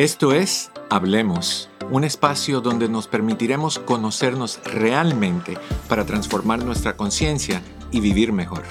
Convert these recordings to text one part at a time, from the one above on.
Esto es Hablemos, un espacio donde nos permitiremos conocernos realmente para transformar nuestra conciencia y vivir mejor.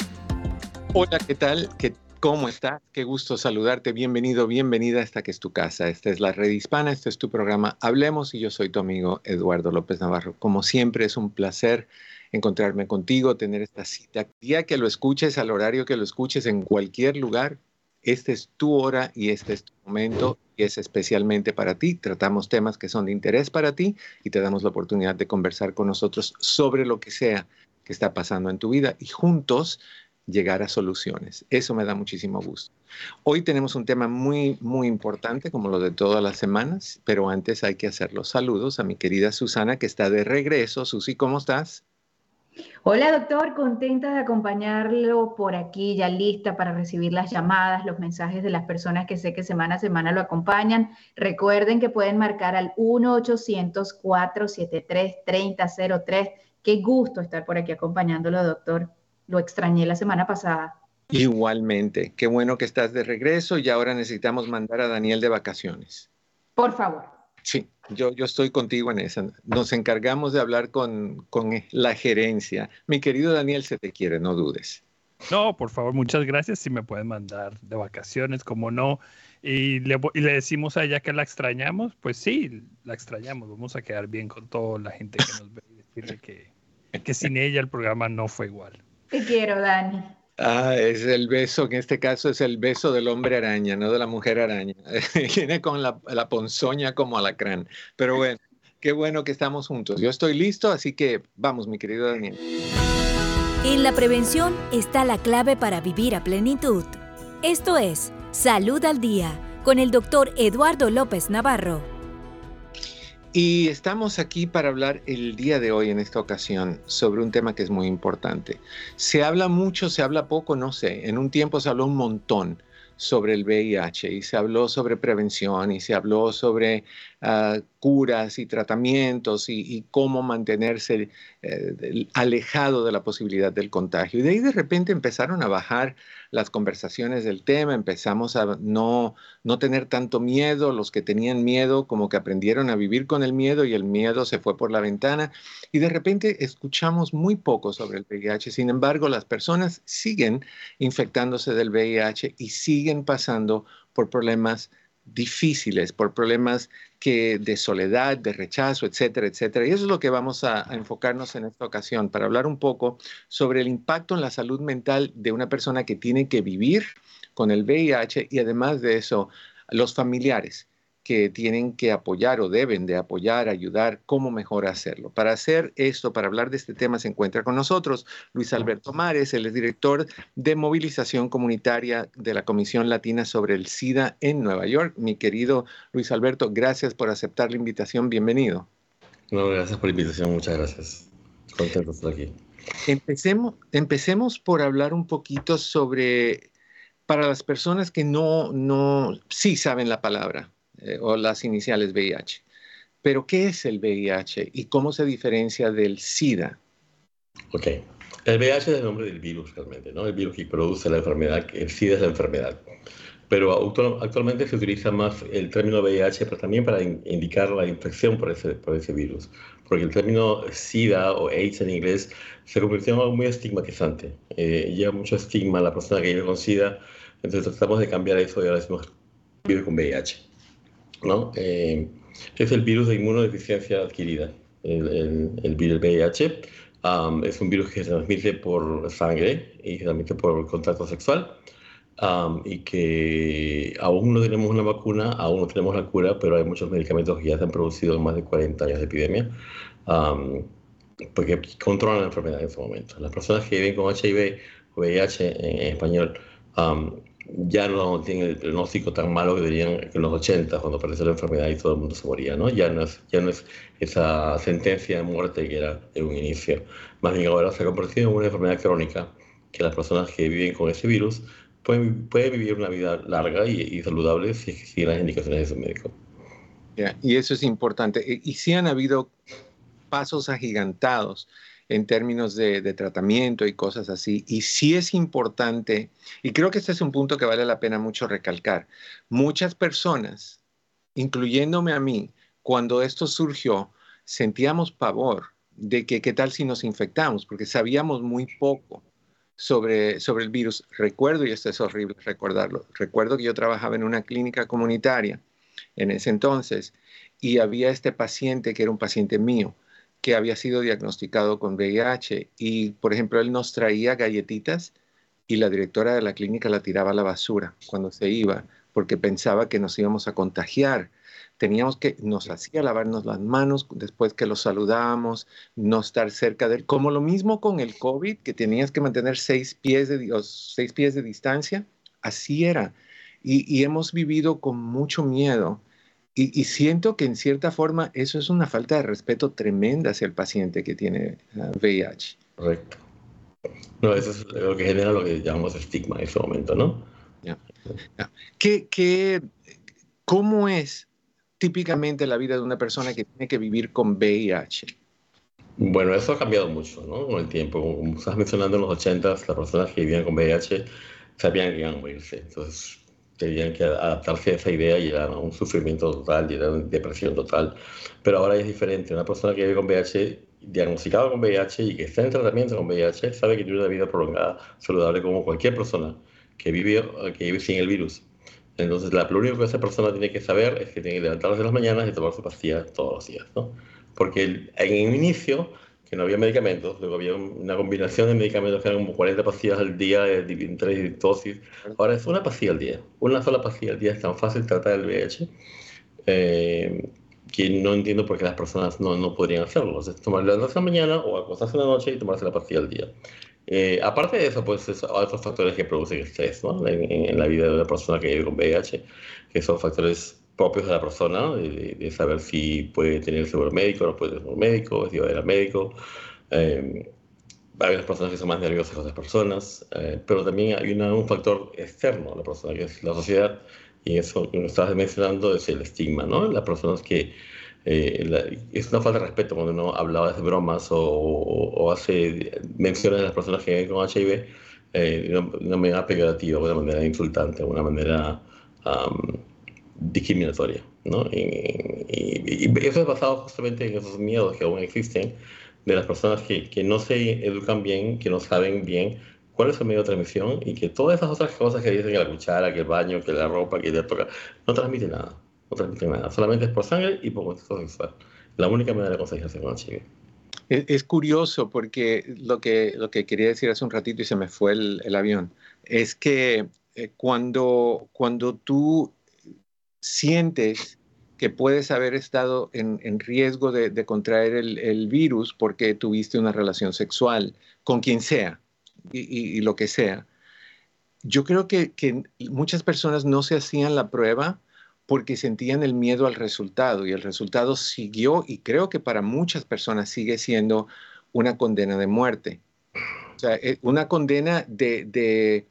Hola, ¿qué tal? ¿Qué, ¿Cómo estás? Qué gusto saludarte. Bienvenido, bienvenida a esta que es tu casa. Esta es la red hispana, este es tu programa Hablemos y yo soy tu amigo Eduardo López Navarro. Como siempre es un placer encontrarme contigo, tener esta cita. Día que lo escuches, al horario que lo escuches, en cualquier lugar, esta es tu hora y este es tu momento y es especialmente para ti. Tratamos temas que son de interés para ti y te damos la oportunidad de conversar con nosotros sobre lo que sea que está pasando en tu vida y juntos llegar a soluciones. Eso me da muchísimo gusto. Hoy tenemos un tema muy, muy importante, como lo de todas las semanas, pero antes hay que hacer los saludos a mi querida Susana, que está de regreso. Susi, ¿cómo estás? Hola doctor, contenta de acompañarlo por aquí, ya lista para recibir las llamadas, los mensajes de las personas que sé que semana a semana lo acompañan. Recuerden que pueden marcar al 1-800-473-3003. Qué gusto estar por aquí acompañándolo, doctor. Lo extrañé la semana pasada. Igualmente, qué bueno que estás de regreso y ahora necesitamos mandar a Daniel de vacaciones. Por favor. Sí, yo, yo estoy contigo en eso. Nos encargamos de hablar con, la gerencia. Mi querido Daniel, se te quiere, no dudes. No, por favor, muchas gracias. Si me pueden mandar de vacaciones, como no. Y le, le, decimos a ella que la extrañamos, pues sí, la extrañamos. Vamos a quedar bien con toda la gente que nos ve y decirle que, que sin ella el programa no fue igual. Te quiero, Dani. Ah, es el beso, en este caso es el beso del hombre araña, no de la mujer araña. Viene con la, la, ponzoña como alacrán. Pero bueno, qué bueno que estamos juntos. Yo estoy listo, así que vamos, mi querido Daniel. En la prevención está la clave para vivir a plenitud. Esto es Salud al Día con el doctor Eduardo López Navarro. Y estamos aquí para hablar el día de hoy, en esta ocasión, sobre un tema que es muy importante. Se habla mucho, se habla poco, no sé. En un tiempo se habló un montón sobre el VIH y se habló sobre prevención y se habló sobre ah, curas y tratamientos y, cómo mantenerse eh, alejado de la posibilidad del contagio. Y de ahí de repente empezaron a bajar las conversaciones del tema, empezamos a no, no tener tanto miedo, los que tenían miedo como que aprendieron a vivir con el miedo y el miedo se fue por la ventana y de repente escuchamos muy poco sobre el VIH, sin embargo las personas siguen infectándose del VIH y siguen pasando por problemas difíciles, por problemas que de soledad, de rechazo, etcétera, etcétera. Y eso es lo que vamos a, enfocarnos en esta ocasión, para hablar un poco sobre el impacto en la salud mental de una persona que tiene que vivir con el VIH y además de eso, los familiares que tienen que apoyar o deben de apoyar, ayudar, cómo mejor hacerlo. Para hacer esto, para hablar de este tema, se encuentra con nosotros Luis Alberto Mares, él es director de movilización comunitaria de la Comisión Latina sobre el SIDA en Nueva York. Mi querido Luis Alberto, gracias por aceptar la invitación. Bienvenido. No, gracias por la invitación, muchas gracias. Contento de estar aquí. Empecemos, empecemos por hablar un poquito sobre, para las personas que no, no, sí saben la palabra, eh, o las iniciales VIH. Pero, ¿qué es el VIH y cómo se diferencia del SIDA? Ok. El VIH es el nombre del virus realmente, ¿no? El virus que produce la enfermedad, el SIDA es la enfermedad. Pero actualmente se utiliza más el término VIH, pero también para indicar la infección por ese, por ese virus. Porque el término SIDA o AIDS en inglés se convirtió en algo muy estigmatizante. Eh, lleva mucho estigma a la persona que vive con SIDA, entonces tratamos de cambiar eso y ahora decimos vive con VIH. ¿No? Eh, es el virus de inmunodeficiencia adquirida, el, el, virus VIH. es un virus que se transmite por sangre y se transmite por contacto sexual. y que aún no tenemos una vacuna, aún no tenemos la cura, pero hay muchos medicamentos que ya se han producido en más de 40 años de epidemia, porque controlan la enfermedad en este momento. Las personas que viven con HIV VIH en, español ya no tienen el pronóstico tan malo que tenían en los 80, cuando apareció la enfermedad y todo el mundo se moría, ¿no? Ya no es, ya no es esa sentencia de muerte que era en un inicio. Más bien ahora se ha convertido en una enfermedad crónica que las personas que viven con ese virus pueden, pueden vivir una vida larga y, saludable si siguen las indicaciones de su médico. y eso es importante. Y, y sí han habido pasos agigantados en términos de, tratamiento y cosas así. Y sí es importante, y creo que este es un punto que vale la pena mucho recalcar, muchas personas incluyéndome a mí, cuando esto surgió, sentíamos pavor de que qué tal si nos infectamos, porque sabíamos muy poco sobre, sobre el virus. Recuerdo, y esto es horrible recordarlo, recuerdo que yo trabajaba en una clínica comunitaria en ese entonces y había este paciente que era un paciente mío que había sido diagnosticado con VIH y, por ejemplo, él nos traía galletitas y la directora de la clínica la tiraba a la basura cuando se iba porque pensaba que nos íbamos a contagiar teníamos que, nos hacía lavarnos las manos después que lo saludábamos, no estar cerca de él, como lo mismo con el COVID, que tenías que mantener seis pies de, seis pies de distancia, así era. Y, hemos vivido con mucho miedo. Y, siento que en cierta forma eso es una falta de respeto tremenda hacia el paciente que tiene VIH. Ah, Correcto. No, eso es lo que genera lo que llamamos estigma en ese momento, ¿no? ¿Qué, qué, ¿Cómo es típicamente la vida de una persona que tiene que vivir con VIH? Bueno, eso ha cambiado mucho ¿no? con el tiempo. Como estás mencionando, en los 80 las personas que vivían con VIH sabían que iban a morirse. Entonces tenían que adaptarse a esa idea y era un sufrimiento total, y era una depresión total. Pero ahora es diferente. Una persona que vive con VIH, diagnosticada con VIH y que está en tratamiento con VIH, sabe que tiene una vida prolongada, saludable como cualquier persona que vive, que vive sin el virus. Entonces, lo único que esa persona tiene que saber es que tiene que levantarse en las mañanas y tomar su pastilla todos los días, ¿no? Porque en el inicio, que no había medicamentos, luego había una combinación de medicamentos que eran como 40 pastillas al día, en tres dosis. Ahora es una pastilla al día. Una sola pastilla al día es tan fácil tratar el VIH eh, que no entiendo por qué las personas no, no podrían hacerlo. Es tomar la mañana o acostarse en la noche y tomarse la pastilla al día. Eh, aparte de eso, pues hay otros factores que producen estrés ¿no? en, la vida de una persona que vive con VIH, que son factores propios de la persona, de, saber si puede tener seguro médico, no puede tener seguro médico, si va a ir al médico. Eh, hay unas personas que son más nerviosas que otras personas, eh, pero también hay un factor externo a la persona, que es la sociedad, y eso que estabas mencionando es el estigma, ¿no? Las personas que eh, es una falta de respeto cuando uno habla de bromas o, hace menciones de las personas que viven con HIV eh, de una, manera peyorativa, de una manera insultante, de una manera discriminatoria. ¿no? Y, eso es basado justamente en esos miedos que aún existen de las personas que, que no se educan bien, que no saben bien cuál es el medio de transmisión y que todas esas otras cosas que dicen que la cuchara, que el baño, que la ropa, que te toca, no transmiten nada no transmiten nada, solamente es por sangre y por contacto sexual. La única manera de contagiarse con HIV. Es, es, curioso porque lo que, lo que quería decir hace un ratito y se me fue el, el avión, es que eh, cuando, cuando tú sientes que puedes haber estado en, riesgo de, contraer el, virus porque tuviste una relación sexual con quien sea y, lo que sea, yo creo que, muchas personas no se hacían la prueba porque sentían el miedo al resultado y el resultado siguió y creo que para muchas personas sigue siendo una condena de muerte. O sea, eh, una condena de, de,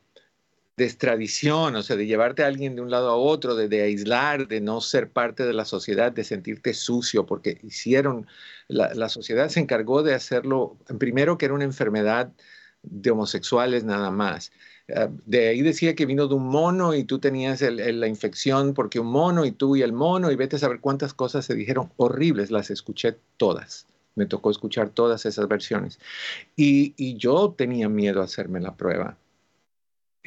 extradición, o sea, de llevarte a alguien de un lado a otro, de, aislar, de no ser parte de la sociedad, de sentirte sucio, porque hicieron, la, la sociedad se encargó de hacerlo, primero que era una enfermedad de homosexuales nada más. Ah, de ahí decía que vino de un mono y tú tenías la infección porque un mono y tú y el mono y vete a saber cuántas cosas se dijeron horribles, las escuché todas. Me tocó escuchar todas esas versiones. Y, yo tenía miedo a hacerme la prueba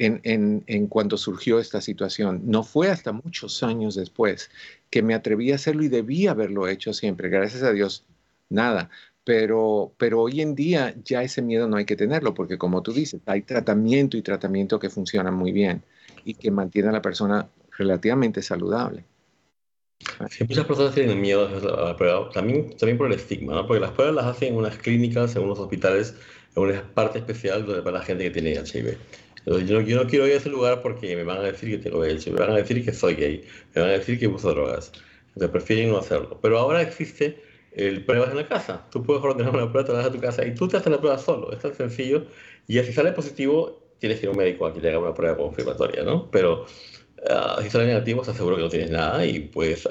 en, en, en cuando surgió esta situación. No fue hasta muchos años después que me atreví a hacerlo y debí haberlo hecho siempre. Gracias a Dios, nada pero, pero hoy en día ya ese miedo no hay que tenerlo, porque como tú dices, hay tratamiento y tratamiento que funcionan muy bien y que mantienen a la persona relativamente saludable. Sí, muchas personas tienen miedo a la prueba, también, también por el estigma, ¿no? porque las pruebas las hacen en unas clínicas, en unos hospitales, en una parte especial para la gente que tiene HIV. Yo, yo no quiero ir a ese lugar porque me van a decir que tengo HIV, me van a decir que soy gay, me van a decir que uso drogas. Entonces prefieren no hacerlo. Pero ahora existe el pruebas en la casa. Tú puedes ordenar una prueba, te vas a tu casa y tú te haces la prueba solo. Es tan sencillo. Y si sale positivo, tienes que ir a un médico a que te haga una prueba confirmatoria, ¿no? Pero uh, si sale negativo, se aseguro que no tienes nada y puedes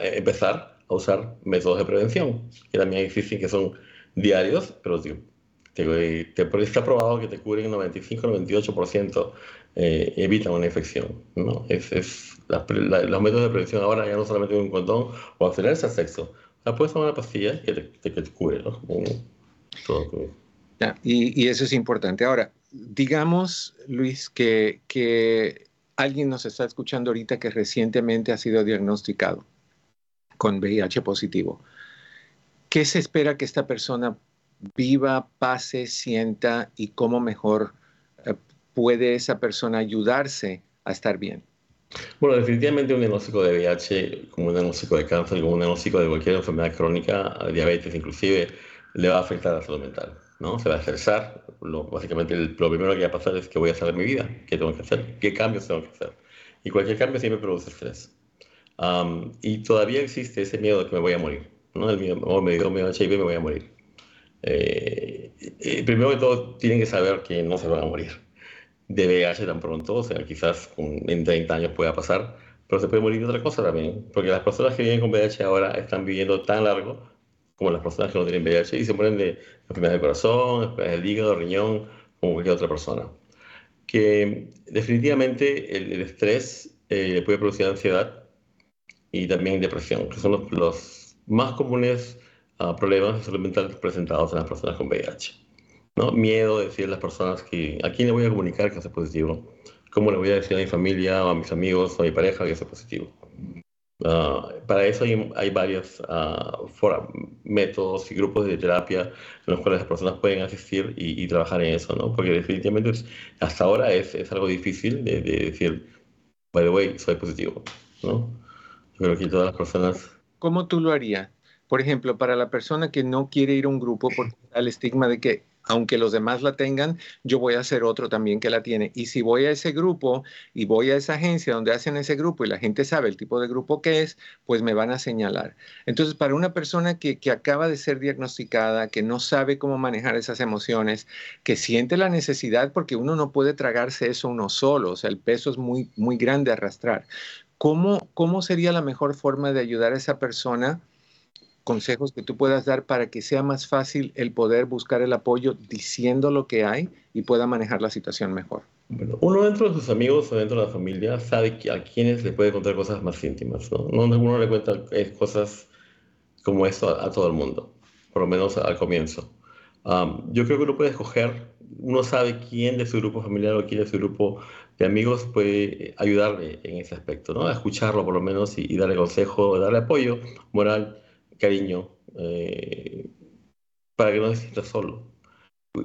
empezar a usar métodos de prevención, que también existen, que son diarios, pero te, te, está probado que te cubren el 95-98% eh, evitan una infección. ¿no? Es, es los métodos de prevención ahora ya no solamente un condón o abstenerse al sexo. La puedes tomar una pastilla que te, que te cure, ¿no? Todo y, y, eso es importante. Ahora, digamos, Luis, que, que alguien nos está escuchando ahorita que recientemente ha sido diagnosticado con VIH positivo. ¿Qué se espera que esta persona viva, pase, sienta y cómo mejor eh, puede esa persona ayudarse a estar bien? Bueno, definitivamente un diagnóstico de VIH, como un diagnóstico de cáncer, como un diagnóstico de cualquier enfermedad crónica, diabetes inclusive, le va a afectar a la salud mental. ¿no? Se va a estresar. Lo, básicamente, lo primero que va a pasar es que voy a hacer mi vida, qué tengo que hacer, qué cambios tengo que hacer. Y cualquier cambio siempre produce estrés. y todavía existe ese miedo de que me voy a morir. ¿no? El miedo, oh, me dio miedo HIV, me voy a morir. Eh, eh, primero que todo, tienen que saber que no se van a morir de VIH tan pronto, o sea, quizás en 30 años pueda pasar, pero se puede morir de otra cosa también, porque las personas que viven con VIH ahora están viviendo tan largo como las personas que no tienen VIH y se mueren de enfermedades del corazón, enfermedades del hígado, riñón, como cualquier otra persona. Que definitivamente el, estrés eh, puede producir ansiedad y también depresión, que son los, más comunes uh, problemas de salud mental presentados en las personas con VIH. ¿no? Miedo de decir a las personas que a quién le voy a comunicar que soy positivo, cómo le voy a decir a mi familia, o a mis amigos, o a mi pareja que soy positivo. Ah, para eso hay, varios uh, métodos y grupos de terapia en los cuales las personas pueden asistir y, trabajar en eso, ¿no? Porque definitivamente hasta ahora es, es algo difícil de, decir, by the way, soy positivo, ¿no? Yo creo que todas las personas... ¿Cómo tú lo harías? Por ejemplo, para la persona que no quiere ir a un grupo por el estigma de que aunque los demás la tengan, yo voy a hacer otro también que la tiene. Y si voy a ese grupo y voy a esa agencia donde hacen ese grupo y la gente sabe el tipo de grupo que es, pues me van a señalar. Entonces, para una persona que, acaba de ser diagnosticada, que no sabe cómo manejar esas emociones, que siente la necesidad, porque uno no puede tragarse eso uno solo, o sea, el peso es muy, muy grande a arrastrar. ¿Cómo, ¿Cómo sería la mejor forma de ayudar a esa persona? Consejos que tú puedas dar para que sea más fácil el poder buscar el apoyo diciendo lo que hay y pueda manejar la situación mejor? Uno dentro de sus amigos o dentro de la familia sabe a quiénes le puede contar cosas más íntimas, ¿no? Uno le cuenta cosas como esto a, todo el mundo, por lo menos al comienzo. yo creo que uno puede escoger, uno sabe quién de su grupo familiar o quién de su grupo de amigos puede ayudarle en ese aspecto, ¿no? A escucharlo por lo menos y, y darle consejo, darle apoyo moral cariño eh, para que no se sienta solo.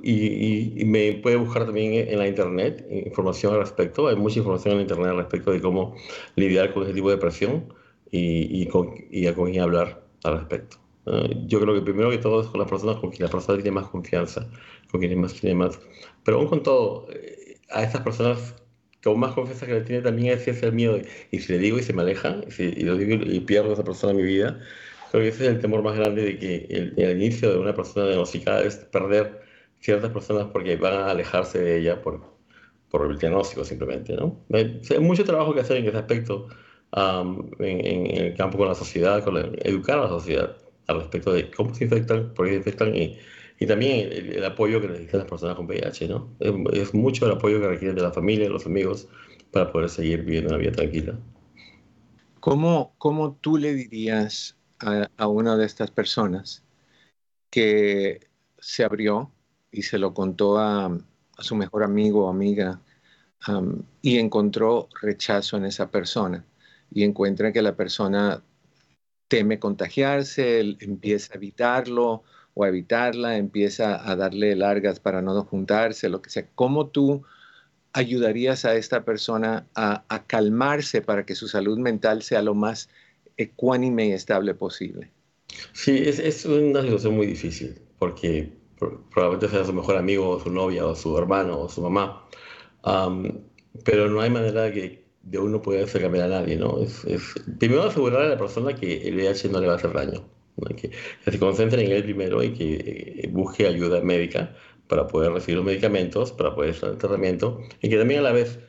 Y, me puede buscar también en la internet información al respecto. Hay mucha información en la internet al respecto de cómo lidiar con ese tipo de presión y, y, con, y a con quién hablar al respecto. yo creo que primero que todo es con las personas con quien la persona tiene más confianza, con quienes más tiene más. Pero aún con todo, eh, a estas personas con más confianza que le tiene también es ese miedo. Y si le digo y se me aleja, y, si, y lo digo y pierdo a esa persona en mi vida, Creo que ese es el temor más grande de que el, inicio de una persona diagnosticada es perder ciertas personas porque van a alejarse de ella por, por el diagnóstico simplemente, ¿no? Hay, mucho trabajo que hacer en ese aspecto en, el campo con la sociedad, con educar a la sociedad al respecto de cómo se infectan, por qué se infectan y, y también el, apoyo que necesitan las personas con VIH, ¿no? Es, es, mucho el apoyo que requieren de la familia, de los amigos, para poder seguir viviendo una vida tranquila. ¿Cómo, cómo tú le dirías a, una de estas personas que se abrió y se lo contó a, su mejor amigo o amiga y encontró rechazo en esa persona y encuentra que la persona teme contagiarse, empieza a evitarlo o a evitarla, empieza a darle largas para no juntarse, lo que sea. ¿Cómo tú ayudarías a esta persona a calmarse para que su salud mental sea lo más ecuánime y estable posible. Sí, es, es una situación muy difícil, porque probablemente sea su mejor amigo, o su novia, o su hermano, o su mamá, pero no hay manera que de uno pueda hacer cambiar a nadie, ¿no? Es, es, primero asegurar a la persona que el VIH no le va a hacer daño, que, se concentre en él primero y que eh, busque ayuda médica para poder recibir los medicamentos, para poder en el tratamiento, y que también a la vez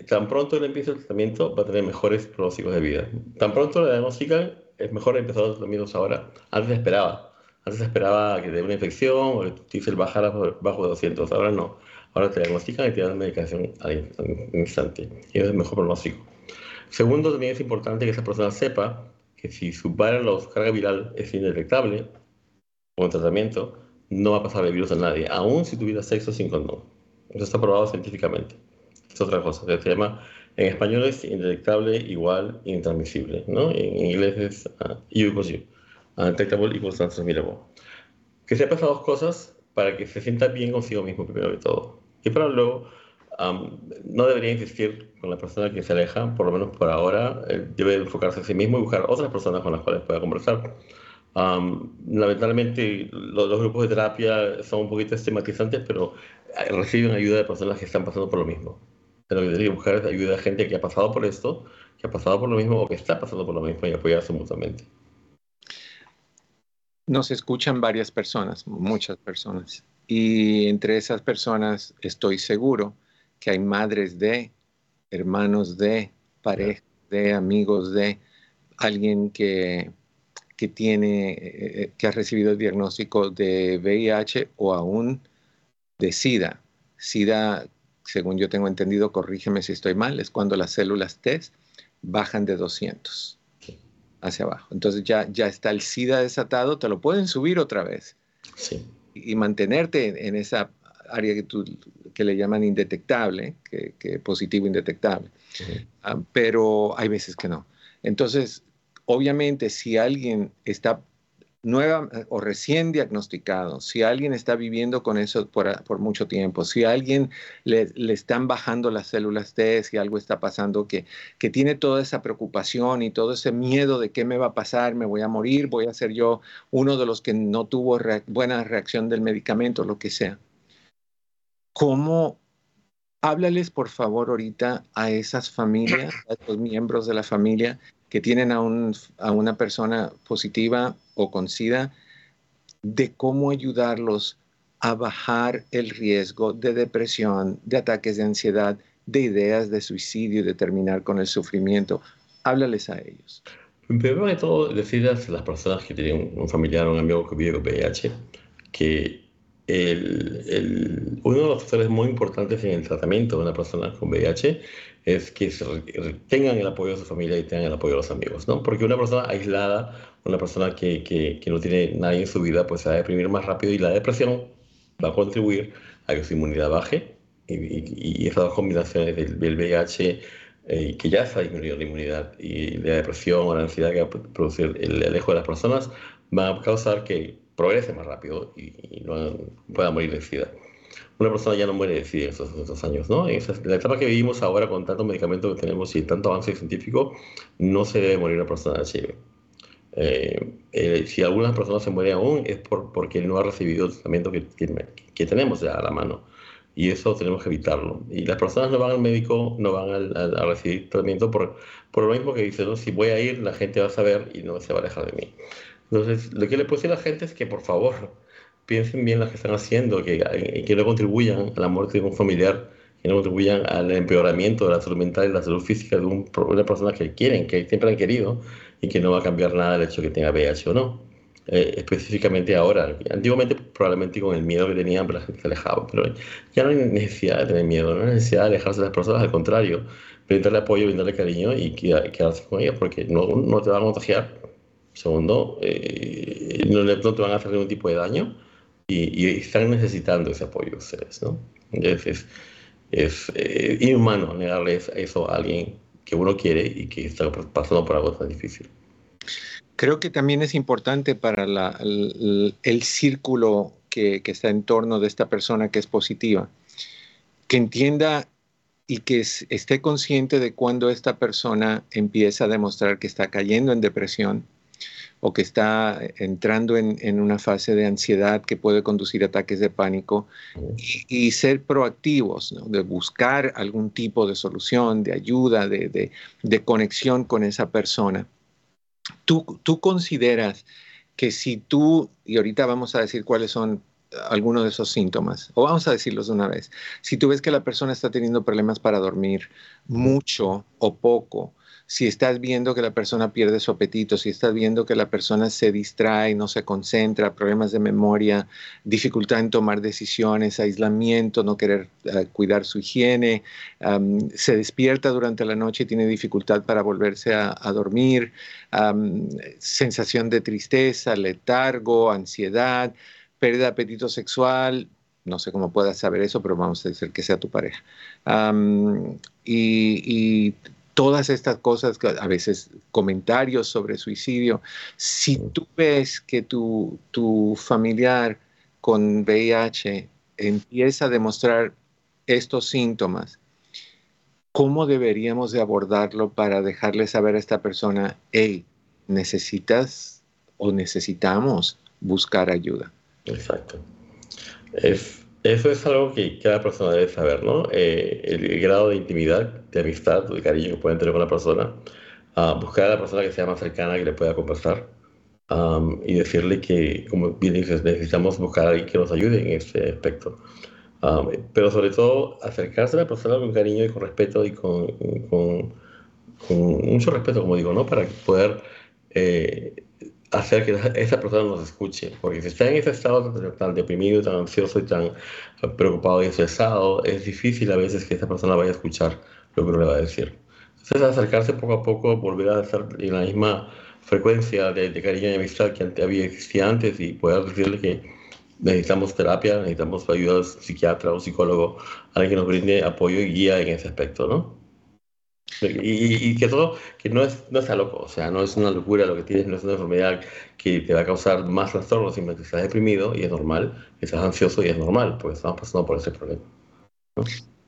tan pronto él empieza el tratamiento, va a tener mejores pronósticos de vida. Tan pronto la diagnostican, es mejor empezar los tratamientos ahora. Antes esperaba. Antes esperaba que de una infección o el T-cell bajara bajo de 200. Ahora no. Ahora te diagnostican y te dan medicación al instante. Y es el mejor pronóstico. Segundo, también es importante que esa persona sepa que si su la carga viral es indetectable con tratamiento, no va a pasar el virus a nadie, aun si tuviera sexo sin condón. Eso está probado científicamente. Otra cosa. Se llama, en español es indetectable igual intransmisible, ¿no? En inglés es uh, U equals U. Undetectable equals transmissible. Que sepa esas dos cosas para que se sienta bien consigo mismo primero de todo. Y para luego, no debería insistir con la persona que se aleja, por lo menos por ahora, debe enfocarse en sí mismo y buscar otras personas con las cuales pueda conversar. lamentablemente, los, grupos de terapia son un poquito estigmatizantes, pero eh, reciben ayuda de personas que están pasando por lo mismo. Lo que debería buscar es ayuda de gente que ha pasado por esto, que ha pasado por lo mismo o que está pasando por lo mismo y apoyarse mutuamente. Nos escuchan varias personas, muchas personas. Y entre esas personas estoy seguro que hay madres de, hermanos de, parejas de, amigos de, alguien que, que tiene, eh, eh, que ha recibido el diagnóstico de VIH o aún de SIDA. SIDA, según yo tengo entendido, corrígeme si estoy mal, es cuando las células T bajan de 200 hacia abajo. Entonces ya, ya está el SIDA desatado, te lo pueden subir otra vez. Y, mantenerte en esa área que, tú, que le llaman indetectable, que, positivo indetectable. Ah, pero hay veces que no. Entonces, obviamente, si alguien está nueva o recién diagnosticado, si alguien está viviendo con eso por, mucho tiempo, si a alguien le, están bajando las células T, si algo está pasando que, que tiene toda esa preocupación y todo ese miedo de qué me va a pasar, me voy a morir, voy a ser yo uno de los que no tuvo buena reacción del medicamento, lo que sea. ¿Cómo háblales por favor ahorita a esas familias, a los miembros de la familia que tienen a, una persona positiva o con SIDA, de cómo ayudarlos a bajar el riesgo de depresión, de ataques de ansiedad, de ideas de suicidio de terminar con el sufrimiento. Háblales a ellos. Primero de todo, decirles a las personas que tienen un familiar o un amigo que vive con VIH que el, uno de los factores muy importantes en el tratamiento de una persona con VIH es que tengan el apoyo de su familia y tengan el apoyo de los amigos, ¿no? Porque una persona aislada, una persona que, que, que no tiene nadie en su vida, pues se va a deprimir más rápido y la depresión va a contribuir a que su inmunidad baje y, esas dos combinaciones del, VIH eh, que ya está disminuyendo la inmunidad y la depresión o la ansiedad que va a producir el alejo de las personas van a causar que progrese más rápido y, no pueda morir de SIDA una persona ya no muere de SIDA en esos, años, ¿no? En la etapa que vivimos ahora con tanto medicamento que tenemos y tanto avance científico, no se debe morir una persona de HIV. Eh, eh, si algunas personas se mueren aún es por, porque no ha recibido el tratamiento que, que, tenemos ya a la mano. Y eso tenemos que evitarlo. Y las personas no van al médico, no van a, recibir tratamiento por, por lo mismo que dicen, ¿no? si voy a ir, la gente va a saber y no se va a alejar de mí. Entonces, lo que le puedo decir a la gente es que, por favor, piensen bien las que están haciendo, que, eh, que no contribuyan a la muerte de un familiar, que no contribuyan al empeoramiento de la salud mental y la salud física de, una persona que quieren, que siempre han querido y que no va a cambiar nada el hecho de que tenga VIH o no. Eh, específicamente ahora. Antiguamente probablemente con el miedo que tenían, pero la gente se alejaba, pero ya no hay necesidad de tener miedo, no hay necesidad de alejarse de las personas, al contrario, brindarle apoyo, brindarle cariño y quedarse con ellas porque no, no te van a contagiar. Segundo, eh, no, no, te van a hacer ningún tipo de daño y, están necesitando ese apoyo ustedes, ¿no? Entonces, es, eh, inhumano negarles eso a alguien que uno quiere y que está pasando por algo tan difícil. Creo que también es importante para el, círculo que, que, está en torno de esta persona que es positiva, que entienda y que esté consciente de cuando esta persona empieza a demostrar que está cayendo en depresión, o que está entrando en, una fase de ansiedad que puede conducir a ataques de pánico y, ser proactivos, de buscar algún tipo de solución, de ayuda, de, conexión con esa persona. ¿Tú, ¿Tú consideras que si tú, y ahorita vamos a decir cuáles son algunos de esos síntomas, o vamos a decirlos de una vez, si tú ves que la persona está teniendo problemas para dormir mucho o poco, si estás viendo que la persona pierde su apetito, si estás viendo que la persona se distrae, no se concentra, problemas de memoria, dificultad en tomar decisiones, aislamiento, no querer eh, cuidar su higiene, se despierta durante la noche y tiene dificultad para volverse a, dormir, sensación de tristeza, letargo, ansiedad, pérdida de apetito sexual, no sé cómo puedas saber eso, pero vamos a decir que sea tu pareja. y, todas estas cosas, a veces comentarios sobre suicidio, si tú ves que tu, tu familiar con VIH empieza a demostrar estos síntomas, ¿cómo deberíamos de abordarlo para dejarle saber a esta persona, hey, necesitas o necesitamos buscar ayuda? Exacto. Es eso es algo que cada persona debe saber, ¿no? Eh, el, grado de intimidad, de amistad, de cariño que pueden tener con la persona. Uh, buscar a la persona que sea más cercana, que le pueda conversar. y decirle que, como bien dices, necesitamos buscar a alguien que nos ayude en ese aspecto. pero sobre todo, acercarse a la persona con cariño y con respeto y con, con, con mucho respeto, como digo, ¿no? Para poder eh, hacer que esa persona nos escuche, porque si está en ese estado tan, deprimido, tan ansioso y tan preocupado y estresado, es difícil a veces que esa persona vaya a escuchar lo que uno le va a decir. Entonces, acercarse poco a poco, volver a estar en la misma frecuencia de, cariño y amistad que había existía antes y poder decirle que necesitamos terapia, necesitamos ayuda psiquiatra o psicólogo, alguien que nos brinde apoyo y guía en ese aspecto, ¿no? Y, que todo, que no es, no está loco, o sea, no es una locura lo que tienes, no es una enfermedad que te va a causar más trastornos, simplemente estás deprimido y es normal, estás ansioso y es normal, porque estamos pasando por ese problema.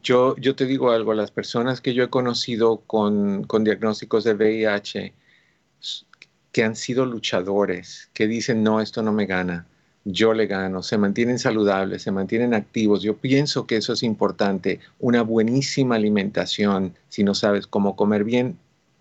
Yo, yo te digo algo, las personas que yo he conocido con, con diagnósticos de VIH, que han sido luchadores, que dicen, no, esto no me gana, yo le gano, se mantienen saludables, se mantienen activos. Yo pienso que eso es importante. Una buenísima alimentación, si no sabes cómo comer bien,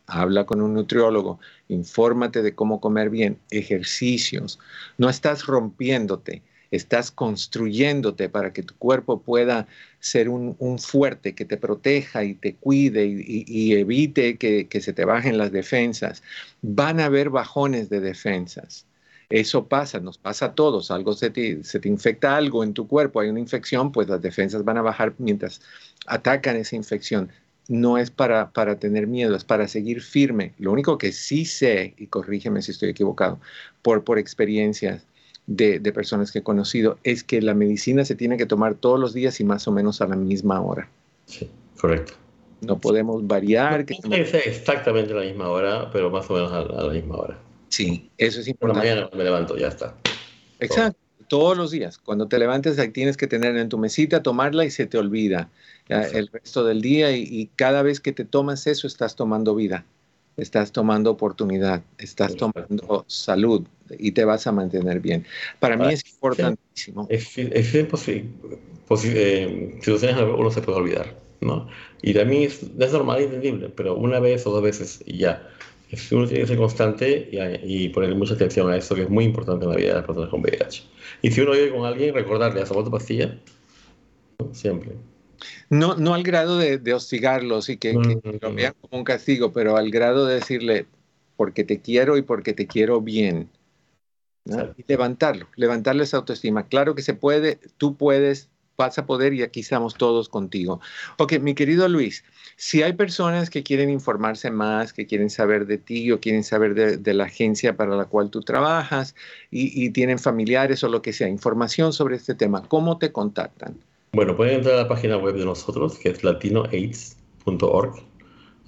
habla con un nutriólogo, infórmate de cómo comer bien, ejercicios. No estás rompiéndote, estás construyéndote para que tu cuerpo pueda ser un, fuerte que te proteja y te cuide y, evite que, se te bajen las defensas. Van a haber bajones de defensas eso pasa, nos pasa a todos. Algo se te, se te infecta algo en tu cuerpo, hay una infección, pues las defensas van a bajar mientras atacan esa infección. No es para, para tener miedo, es para seguir firme. Lo único que sí sé, y corrígeme si estoy equivocado, por, por experiencias de, de personas que he conocido, es que la medicina se tiene que tomar todos los días y más o menos a la misma hora. Sí, correcto. No podemos variar. que exactamente a la misma hora, pero más o menos a la misma hora. Sí, eso es importante. Por la mañana me levanto, ya está. Exacto, todos los días. Cuando te levantes tienes que tenerla en tu mesita, tomarla y se te olvida el resto del día y, cada vez que te tomas eso estás tomando vida, estás tomando oportunidad, estás tomando salud y te vas a mantener bien. Para mí es importantísimo. Es, es, imposible. Eh, situaciones uno se puede olvidar, ¿no? Y también es, es normal y entendible, pero una vez o dos veces y ya uno tiene que ser constante y, poner mucha atención a eso, que es muy importante en la vida de las personas con VIH. Y si uno vive con alguien, recordarle a tu pastilla, siempre. No, no al grado de, hostigarlos y que, lo vean como un castigo, pero al grado de decirle, porque te quiero y porque te quiero bien. Y levantarlo, levantarle esa autoestima. Claro que se puede, tú puedes, vas a poder y aquí estamos todos contigo. Ok, mi querido Luis, si hay personas que quieren informarse más, que quieren saber de ti o quieren saber de, la agencia para la cual tú trabajas y, tienen familiares o lo que sea, información sobre este tema, ¿cómo te contactan? Bueno, pueden entrar a la página web de nosotros, que es latinoaids.org,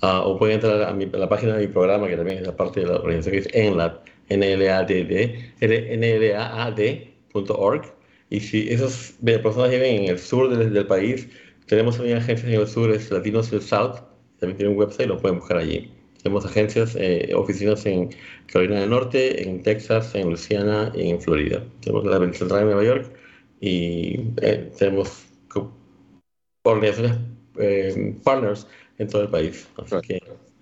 ah, o pueden entrar a, la página de mi programa, que también es la parte de la organización, que es NLAD, N-L-A-D-D, Y si esas personas viven en el sur del, del país, tenemos también agencias en el sur, es Latinos del South, también tiene un website, lo pueden buscar allí. Tenemos agencias, eh, oficinas en Carolina del Norte, en Texas, en Luisiana y en Florida. Tenemos la central en Nueva York y eh, tenemos organizaciones, eh, partners en todo el país.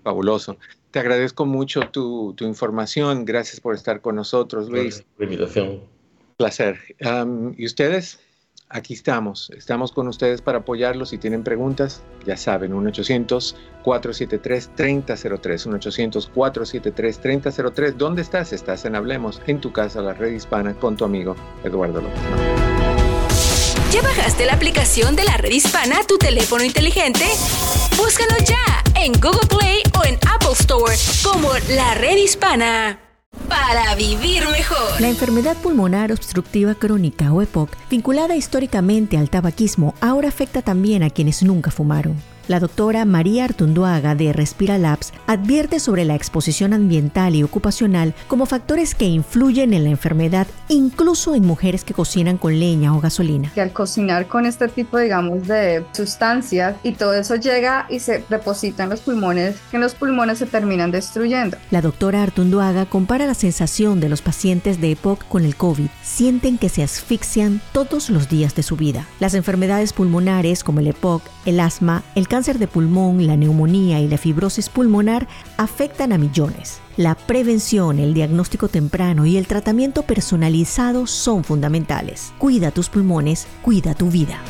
Fabuloso. Te agradezco mucho tu, tu, información. Gracias por estar con nosotros, Luis. Gracias por la invitación. Placer. ¿Y ustedes? aquí estamos. Estamos con ustedes para apoyarlos. Si tienen preguntas, ya saben, 1-800-473-3003. 1-800-473-3003. ¿Dónde estás? Estás en Hablemos, en tu casa, la red hispana, con tu amigo Eduardo López. ¿Ya bajaste la aplicación de la red hispana a tu teléfono inteligente? Búscalo ya en Google Play o en Apple Store como la red hispana para vivir mejor. La enfermedad pulmonar obstructiva crónica o EPOC, vinculada históricamente al tabaquismo, ahora afecta también a quienes nunca fumaron. La doctora María Artunduaga de Respira Labs advierte sobre la exposición ambiental y ocupacional como factores que influyen en la enfermedad, incluso en mujeres que cocinan con leña o gasolina. Que al cocinar con este tipo, digamos, de sustancias y todo eso llega y se deposita en los pulmones, que en los pulmones se terminan destruyendo. La doctora Artunduaga compara la sensación de los pacientes de EPOC con el COVID. Sienten que se asfixian todos los días de su vida. Las enfermedades pulmonares como el EPOC, el asma, el cáncer de pulmón, la neumonía y la fibrosis pulmonar afectan a millones. La prevención, el diagnóstico temprano y el tratamiento personalizado son fundamentales. Cuida tus pulmones, cuida tu vida.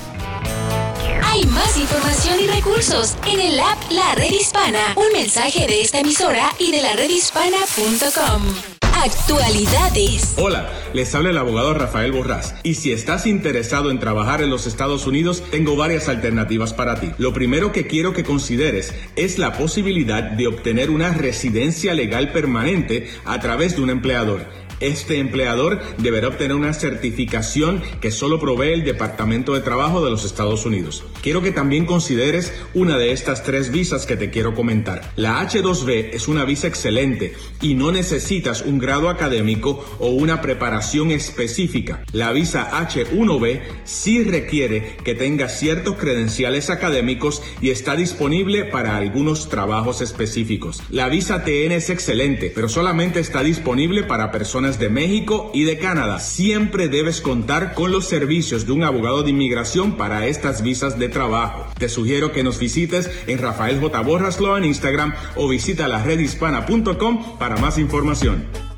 Hay más información y recursos en el app La Red Hispana. Un mensaje de esta emisora y de la redhispana.com. Actualidades. Hola, les habla el abogado Rafael Borrás. Y si estás interesado en trabajar en los Estados Unidos, tengo varias alternativas para ti. Lo primero que quiero que consideres es la posibilidad de obtener una residencia legal permanente a través de un empleador. Este empleador deberá obtener una certificación que solo provee el Departamento de Trabajo de los Estados Unidos. Quiero que también consideres una de estas tres visas que te quiero comentar. La H2B es una visa excelente y no necesitas un grado académico o una preparación específica. La visa H1B sí requiere que tengas ciertos credenciales académicos y está disponible para algunos trabajos específicos. La visa TN es excelente, pero solamente está disponible para personas de México y de Canadá. Siempre debes contar con los servicios de un abogado de inmigración para estas visas de trabajo. Te sugiero que nos visites en Rafael J. En Instagram o visita la redhispana.com para más información.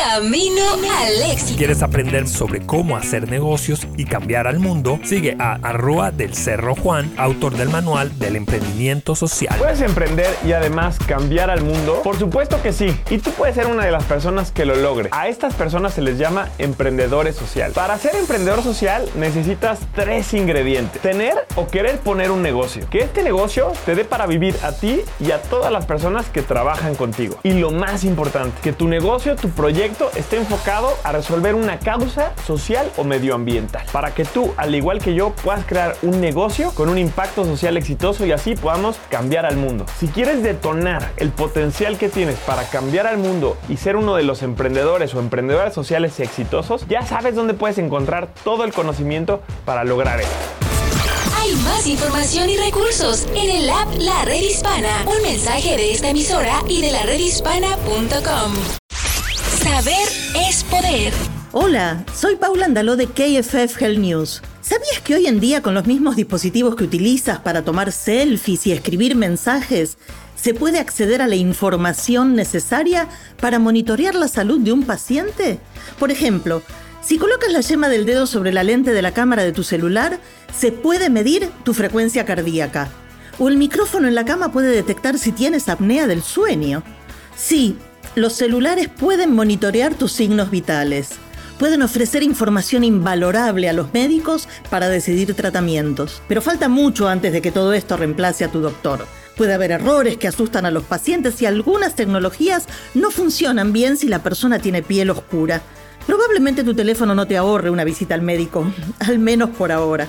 Camino al éxito. ¿Quieres aprender sobre cómo hacer negocios y cambiar al mundo? Sigue a Arroa del Cerro Juan, autor del manual del emprendimiento social. ¿Puedes emprender y además cambiar al mundo? Por supuesto que sí. Y tú puedes ser una de las personas que lo logre. A estas personas se les llama emprendedores social. Para ser emprendedor social necesitas tres ingredientes. Tener o querer poner un negocio. Que este negocio te dé para vivir a ti y a todas las personas que trabajan contigo. Y lo más importante, que tu negocio, tu proyecto, esté enfocado a resolver una causa social o medioambiental, para que tú, al igual que yo, puedas crear un negocio con un impacto social exitoso y así podamos cambiar al mundo. Si quieres detonar el potencial que tienes para cambiar al mundo y ser uno de los emprendedores o emprendedoras sociales exitosos, ya sabes dónde puedes encontrar todo el conocimiento para lograr esto. Hay más información y recursos en el app La Red Hispana. Un mensaje de esta emisora y de la redhispana.com. Saber es poder. Hola, soy Paula Andaló de KFF Health News. ¿Sabías que hoy en día con los mismos dispositivos que utilizas para tomar selfies y escribir mensajes, se puede acceder a la información necesaria para monitorear la salud de un paciente? Por ejemplo, si colocas la yema del dedo sobre la lente de la cámara de tu celular, se puede medir tu frecuencia cardíaca. O el micrófono en la cama puede detectar si tienes apnea del sueño. Sí, los celulares pueden monitorear tus signos vitales. Pueden ofrecer información invalorable a los médicos para decidir tratamientos. Pero falta mucho antes de que todo esto reemplace a tu doctor. Puede haber errores que asustan a los pacientes y algunas tecnologías no funcionan bien si la persona tiene piel oscura. Probablemente tu teléfono no te ahorre una visita al médico, al menos por ahora.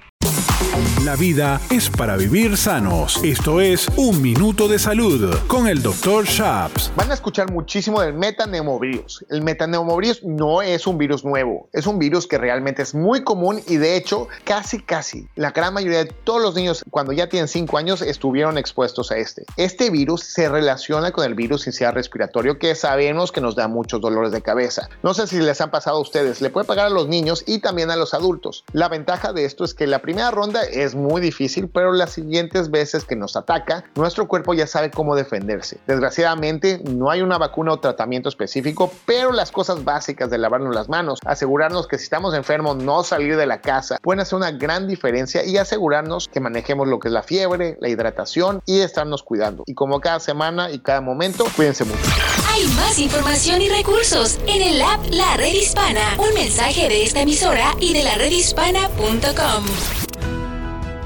La vida es para vivir sanos. Esto es Un Minuto de Salud con el Dr. Shaps. Van a escuchar muchísimo del metaneumovirus. El metaneumovirus no es un virus nuevo, es un virus que realmente es muy común y de hecho casi casi la gran mayoría de todos los niños cuando ya tienen 5 años estuvieron expuestos a este. Este virus se relaciona con el virus inicial respiratorio que sabemos que nos da muchos dolores de cabeza. No sé si les han pasado a ustedes, le puede pagar a los niños y también a los adultos. La ventaja de esto es que la primera ronda es muy difícil, pero las siguientes veces que nos ataca, nuestro cuerpo ya sabe cómo defenderse. Desgraciadamente, no hay una vacuna o tratamiento específico, pero las cosas básicas de lavarnos las manos, asegurarnos que si estamos enfermos no salir de la casa, pueden hacer una gran diferencia y asegurarnos que manejemos lo que es la fiebre, la hidratación y estarnos cuidando. Y como cada semana y cada momento, cuídense mucho. Hay más información y recursos en el app La Red Hispana. Un mensaje de esta emisora y de la redhispana.com.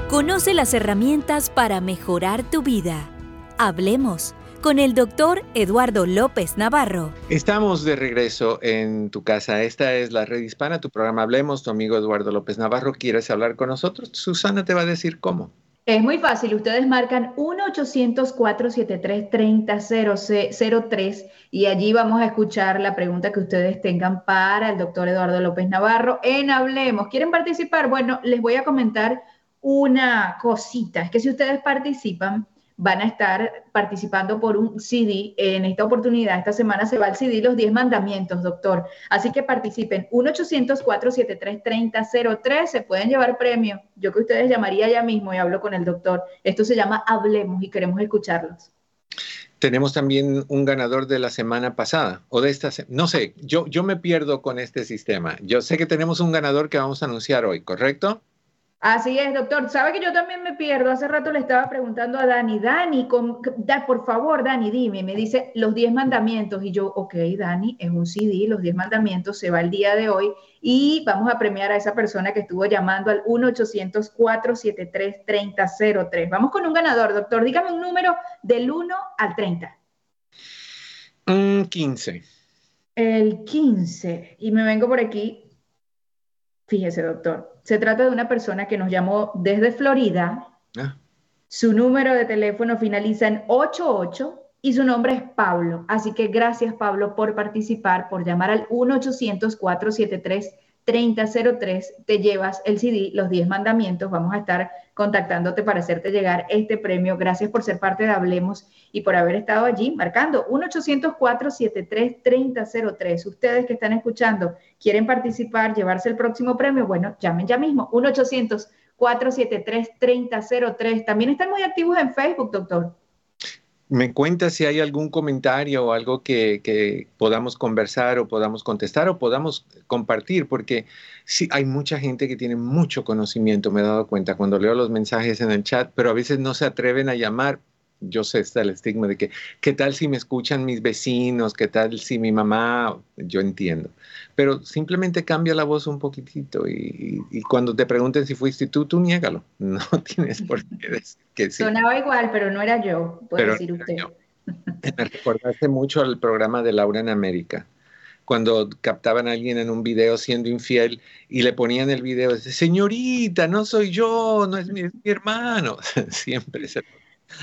Conoce las herramientas para mejorar tu vida. Hablemos con el doctor Eduardo López Navarro. Estamos de regreso en tu casa. Esta es la red hispana, tu programa Hablemos. Tu amigo Eduardo López Navarro, ¿quieres hablar con nosotros? Susana te va a decir cómo. Es muy fácil, ustedes marcan 1-800-473-3003 y allí vamos a escuchar la pregunta que ustedes tengan para el doctor Eduardo López Navarro en Hablemos. ¿Quieren participar? Bueno, les voy a comentar una cosita, es que si ustedes participan, van a estar participando por un CD. En esta oportunidad, esta semana se va el CD Los 10 Mandamientos, doctor. Así que participen. 1-800-473-3003. Se pueden llevar premio. Yo que ustedes llamaría ya mismo y hablo con el doctor. Esto se llama Hablemos y queremos escucharlos. Tenemos también un ganador de la semana pasada o de esta, no sé, yo, yo me pierdo con este sistema. Yo sé que tenemos un ganador que vamos a anunciar hoy, ¿correcto? Así es, doctor. Sabe que yo también me pierdo. Hace rato le estaba preguntando a Dani, Dani, por favor, Dani, dime. Me dice los 10 mandamientos. Y yo, ok, Dani, es un CD, los 10 mandamientos, se va el día de hoy. Y vamos a premiar a esa persona que estuvo llamando al 1-800-473-3003. Vamos con un ganador, doctor. Dígame un número del 1 al 30. 15. Mm, el 15. Y me vengo por aquí. Fíjese, doctor se trata de una persona que nos llamó desde Florida. Ah. Su número de teléfono finaliza en 88 y su nombre es Pablo. Así que gracias, Pablo, por participar, por llamar al 1-800-473. 3003 te llevas el CD Los 10 Mandamientos. Vamos a estar contactándote para hacerte llegar este premio. Gracias por ser parte de Hablemos y por haber estado allí marcando 1-800-473-3003. Ustedes que están escuchando, quieren participar, llevarse el próximo premio, bueno, llamen ya mismo. 1-800-473-3003. También están muy activos en Facebook, doctor me cuenta si hay algún comentario o algo que, podamos conversar o podamos contestar o podamos compartir, porque sí, hay mucha gente que tiene mucho conocimiento, me he dado cuenta cuando leo los mensajes en el chat, pero a veces no se atreven a llamar yo sé, está el estigma de que, ¿qué tal si me escuchan mis vecinos? ¿Qué tal si mi mamá? Yo entiendo. Pero simplemente cambia la voz un poquitito y, cuando te pregunten si fuiste tú, tú niégalo. No tienes por qué decir que sí. Sonaba igual, pero no era yo, puede decir usted. Me recordaste mucho al programa de Laura en América cuando captaban a alguien en un video siendo infiel y le ponían el video, señorita, no soy yo, no es mi, es mi hermano. Siempre se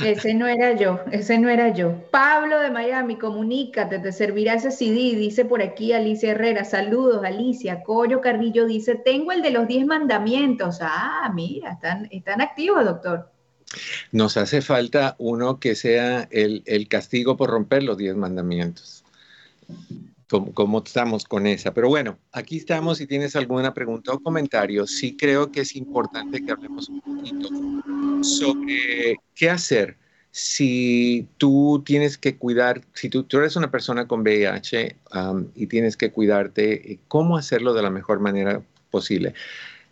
ese no era yo, ese no era yo. Pablo de Miami, comunícate, te servirá ese CD, dice por aquí Alicia Herrera. Saludos, Alicia. Coyo Carrillo dice, tengo el de los 10 mandamientos. Ah, mira, están, están activos, doctor. Nos hace falta uno que sea el, castigo por romper los 10 mandamientos. ¿Cómo, estamos con esa? Pero bueno, aquí estamos. Si tienes alguna pregunta o comentario, sí creo que es importante que hablemos un poquito sobre qué hacer si tú tienes que cuidar, si tú, eres una persona con VIH y tienes que cuidarte, ¿cómo hacerlo de la mejor manera posible?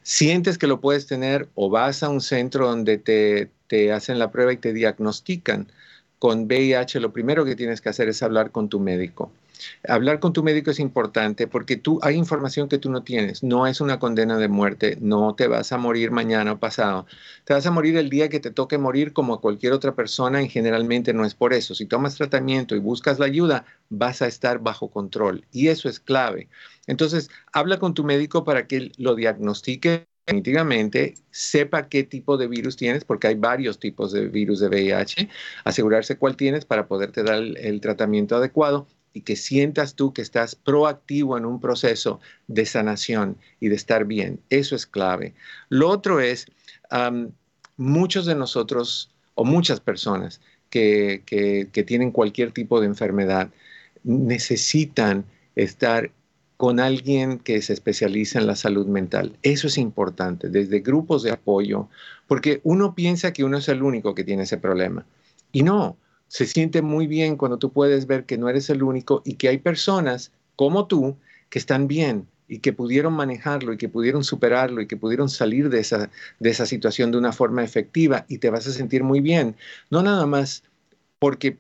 Sientes que lo puedes tener o vas a un centro donde te, te hacen la prueba y te diagnostican con VIH, lo primero que tienes que hacer es hablar con tu médico. Hablar con tu médico es importante porque tú hay información que tú no tienes. No es una condena de muerte. No te vas a morir mañana o pasado. Te vas a morir el día que te toque morir como cualquier otra persona y generalmente no es por eso. Si tomas tratamiento y buscas la ayuda, vas a estar bajo control y eso es clave. Entonces, habla con tu médico para que lo diagnostique definitivamente sepa qué tipo de virus tienes, porque hay varios tipos de virus de VIH, asegurarse cuál tienes para poderte dar el tratamiento adecuado y que sientas tú que estás proactivo en un proceso de sanación y de estar bien. Eso es clave. Lo otro es, muchos de nosotros o muchas personas que, que tienen cualquier tipo de enfermedad necesitan estar con alguien que se especializa en la salud mental. Eso es importante, desde grupos de apoyo, porque uno piensa que uno es el único que tiene ese problema. Y no, se siente muy bien cuando tú puedes ver que no eres el único y que hay personas como tú que están bien y que pudieron manejarlo y que pudieron superarlo y que pudieron salir de esa, de esa situación de una forma efectiva y te vas a sentir muy bien. No nada más porque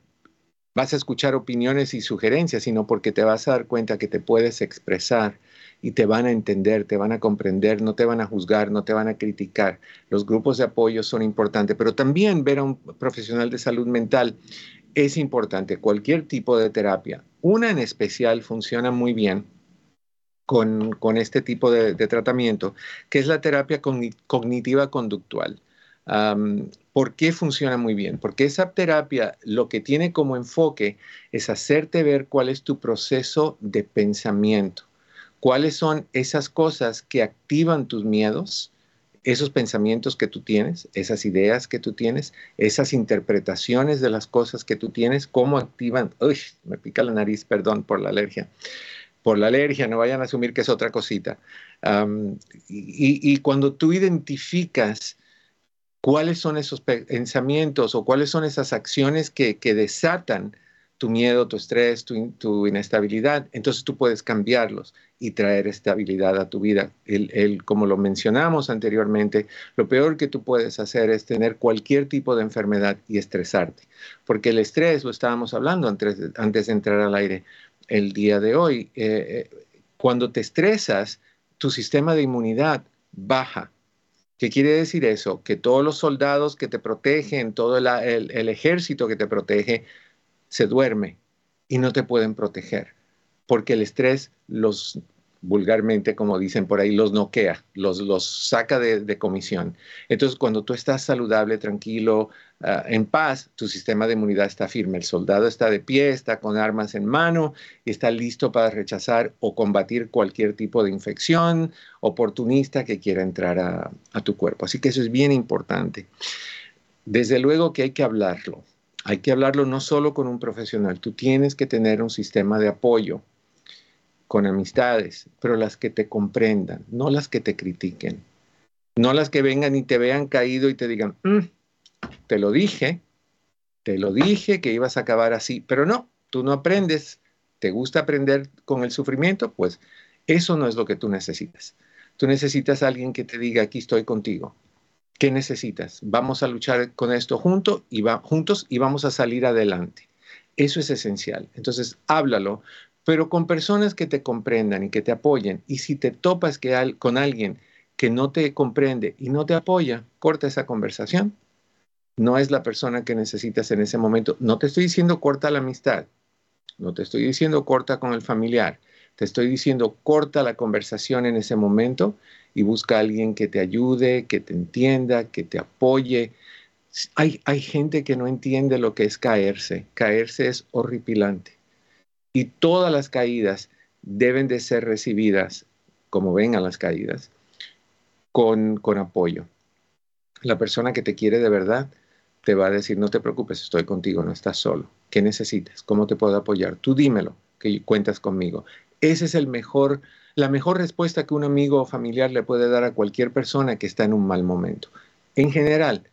vas a escuchar opiniones y sugerencias, sino porque te vas a dar cuenta que te puedes expresar y te van a entender, te van a comprender, no te van a juzgar, no te van a criticar. Los grupos de apoyo son importantes, pero también ver a un profesional de salud mental es importante, cualquier tipo de terapia. Una en especial funciona muy bien con, este tipo de, tratamiento, que es la terapia cognitiva conductual. ¿Por qué funciona muy bien? Porque esa terapia lo que tiene como enfoque es hacerte ver cuál es tu proceso de pensamiento, cuáles son esas cosas que activan tus miedos, esos pensamientos que tú tienes, esas ideas que tú tienes, esas interpretaciones de las cosas que tú tienes, cómo activan, uy, me pica la nariz, perdón por la alergia, por la alergia, no vayan a asumir que es otra cosita. y, cuando tú identificas cuáles son esos pensamientos o cuáles son esas acciones que, desatan tu miedo, tu estrés, tu, inestabilidad, entonces tú puedes cambiarlos y traer estabilidad a tu vida. El, como lo mencionamos anteriormente, lo peor que tú puedes hacer es tener cualquier tipo de enfermedad y estresarte, porque el estrés, lo estábamos hablando antes, antes de entrar al aire el día de hoy, eh, eh, cuando te estresas, tu sistema de inmunidad baja ¿Qué quiere decir eso? Que todos los soldados que te protegen, todo el, ejército que te protege, se duerme y no te pueden proteger, porque el estrés los vulgarmente, como dicen por ahí, los noquea, los, los saca de, comisión. Entonces, cuando tú estás saludable, tranquilo, ah, en paz, tu sistema de inmunidad está firme. El soldado está de pie, está con armas en mano y está listo para rechazar o combatir cualquier tipo de infección oportunista que quiera entrar a, a tu cuerpo. Así que eso es bien importante. Desde luego que hay que hablarlo. Hay que hablarlo no solo con un profesional, tú tienes que tener un sistema de apoyo con amistades, pero las que te comprendan, no las que te critiquen, no las que vengan y te vean caído y te digan, mm, te lo dije, te lo dije que ibas a acabar así, pero no, tú no aprendes, te gusta aprender con el sufrimiento, pues eso no es lo que tú necesitas. Tú necesitas a alguien que te diga, aquí estoy contigo. ¿Qué necesitas? Vamos a luchar con esto junto y juntos y vamos a salir adelante. Eso es esencial. Entonces, háblalo, pero con personas que te comprendan y que te apoyen. Y si te topas que con alguien que no te comprende y no te apoya, corta esa conversación. No es la persona que necesitas en ese momento. No te estoy diciendo corta la amistad, no te estoy diciendo corta con el familiar, te estoy diciendo corta la conversación en ese momento y busca a alguien que te ayude, que te entienda, que te apoye. Hay, hay gente que no entiende lo que es caerse. Caerse es horripilante y todas las caídas deben de ser recibidas, como vengan las caídas, con, con apoyo. La persona que te quiere de verdad te va a decir, no te preocupes, estoy contigo, no estás solo. ¿Qué necesitas? ¿Cómo te puedo apoyar? Tú dímelo, que cuentas conmigo. Esa es el mejor, la mejor respuesta que un amigo o familiar le puede dar a cualquier persona que está en un mal momento. En general,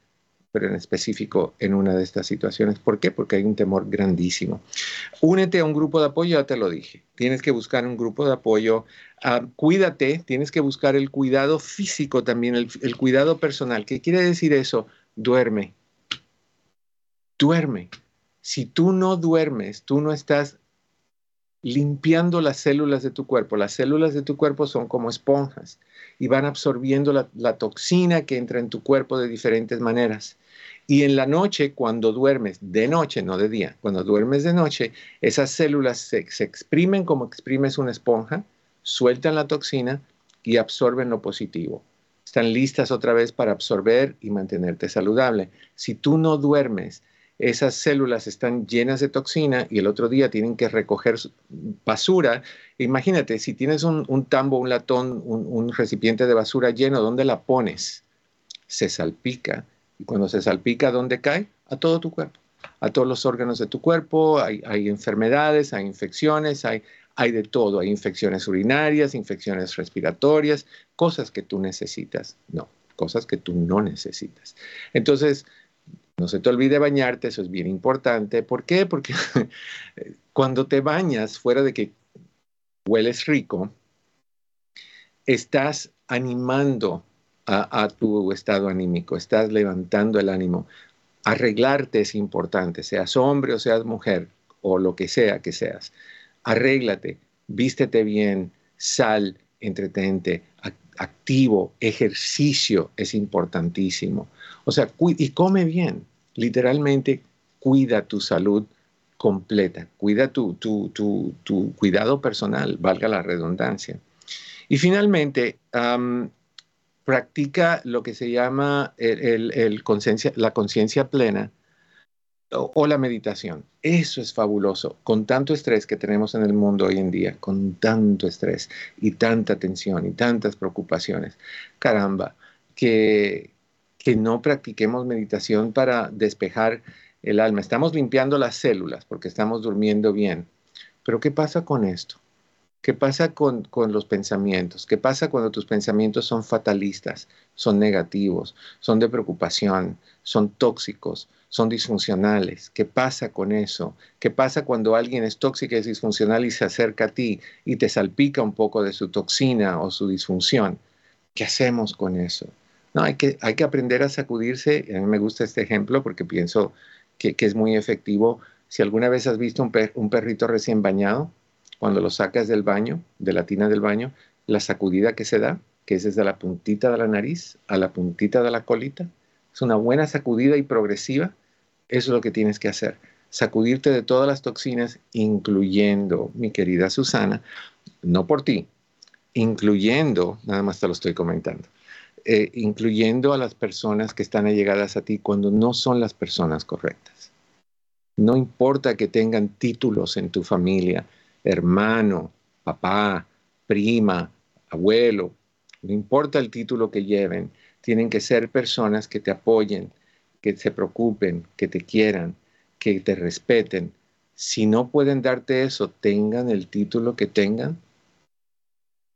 pero en específico en una de estas situaciones. ¿Por qué? Porque hay un temor grandísimo. Únete a un grupo de apoyo, ya te lo dije. Tienes que buscar un grupo de apoyo. Ah, cuídate, tienes que buscar el cuidado físico también, el, el cuidado personal. ¿Qué quiere decir eso? Duerme. Duerme. Si tú no duermes, tú no estás limpiando las células de tu cuerpo. Las células de tu cuerpo son como esponjas y van absorbiendo la, toxina que entra en tu cuerpo de diferentes maneras. Y en la noche, cuando duermes, de noche, no de día, cuando duermes de noche, esas células se, se exprimen como exprimes una esponja, sueltan la toxina y absorben lo positivo. Están listas otra vez para absorber y mantenerte saludable. Si tú no duermes, esas células están llenas de toxina y el otro día tienen que recoger basura. Imagínate, si tienes un, tambo, un latón, un, recipiente de basura lleno, ¿dónde la pones? Se salpica Y cuando se salpica, ¿dónde cae? A todo tu cuerpo, a todos los órganos de tu cuerpo. Hay, enfermedades, hay infecciones, hay, hay de todo. Hay infecciones urinarias, infecciones respiratorias, cosas que tú necesitas. No, cosas que tú no necesitas. Entonces, no se te olvide bañarte, eso es bien importante. ¿Por qué? Porque cuando te bañas, fuera de que hueles rico, estás animando a, tu estado anímico, estás levantando el ánimo. Arreglarte es importante, seas hombre o seas mujer o lo que sea que seas. Arréglate, vístete bien, sal, entretente, activo, ejercicio es importantísimo. O sea, y come bien, literalmente cuida tu salud completa, cuida tu, tu, tu, cuidado personal, valga la redundancia. Y finalmente, practica lo que se llama el, la conciencia plena o, la meditación. Eso es fabuloso, con tanto estrés que tenemos en el mundo hoy en día, con tanto estrés y tanta tensión y tantas preocupaciones. Caramba, que, que no practiquemos meditación para despejar el alma. Estamos limpiando las células porque estamos durmiendo bien. Pero ¿qué pasa con esto? ¿Qué pasa con, los pensamientos? ¿Qué pasa cuando tus pensamientos son fatalistas, son negativos, son de preocupación, son tóxicos, son disfuncionales? ¿Qué pasa con eso? ¿Qué pasa cuando alguien es tóxico y es disfuncional y se acerca a ti y te salpica un poco de su toxina o su disfunción? ¿Qué hacemos con eso? No, hay que, hay que aprender a sacudirse. A mí me gusta este ejemplo porque pienso que, es muy efectivo. Si alguna vez has visto un, un perrito recién bañado, cuando lo sacas del baño, de la tina del baño, la sacudida que se da, que es desde la puntita de la nariz a la puntita de la colita, es una buena sacudida y progresiva. Eso es lo que tienes que hacer. Sacudirte de todas las toxinas, incluyendo, mi querida Susana, no por ti, incluyendo, nada más te lo estoy comentando, eh, incluyendo a las personas que están allegadas a ti cuando no son las personas correctas. No importa que tengan títulos en tu familia, hermano, papá, prima, abuelo, no importa el título que lleven, tienen que ser personas que te apoyen, que se preocupen, que te quieran, que te respeten. Si no pueden darte eso, tengan el título que tengan,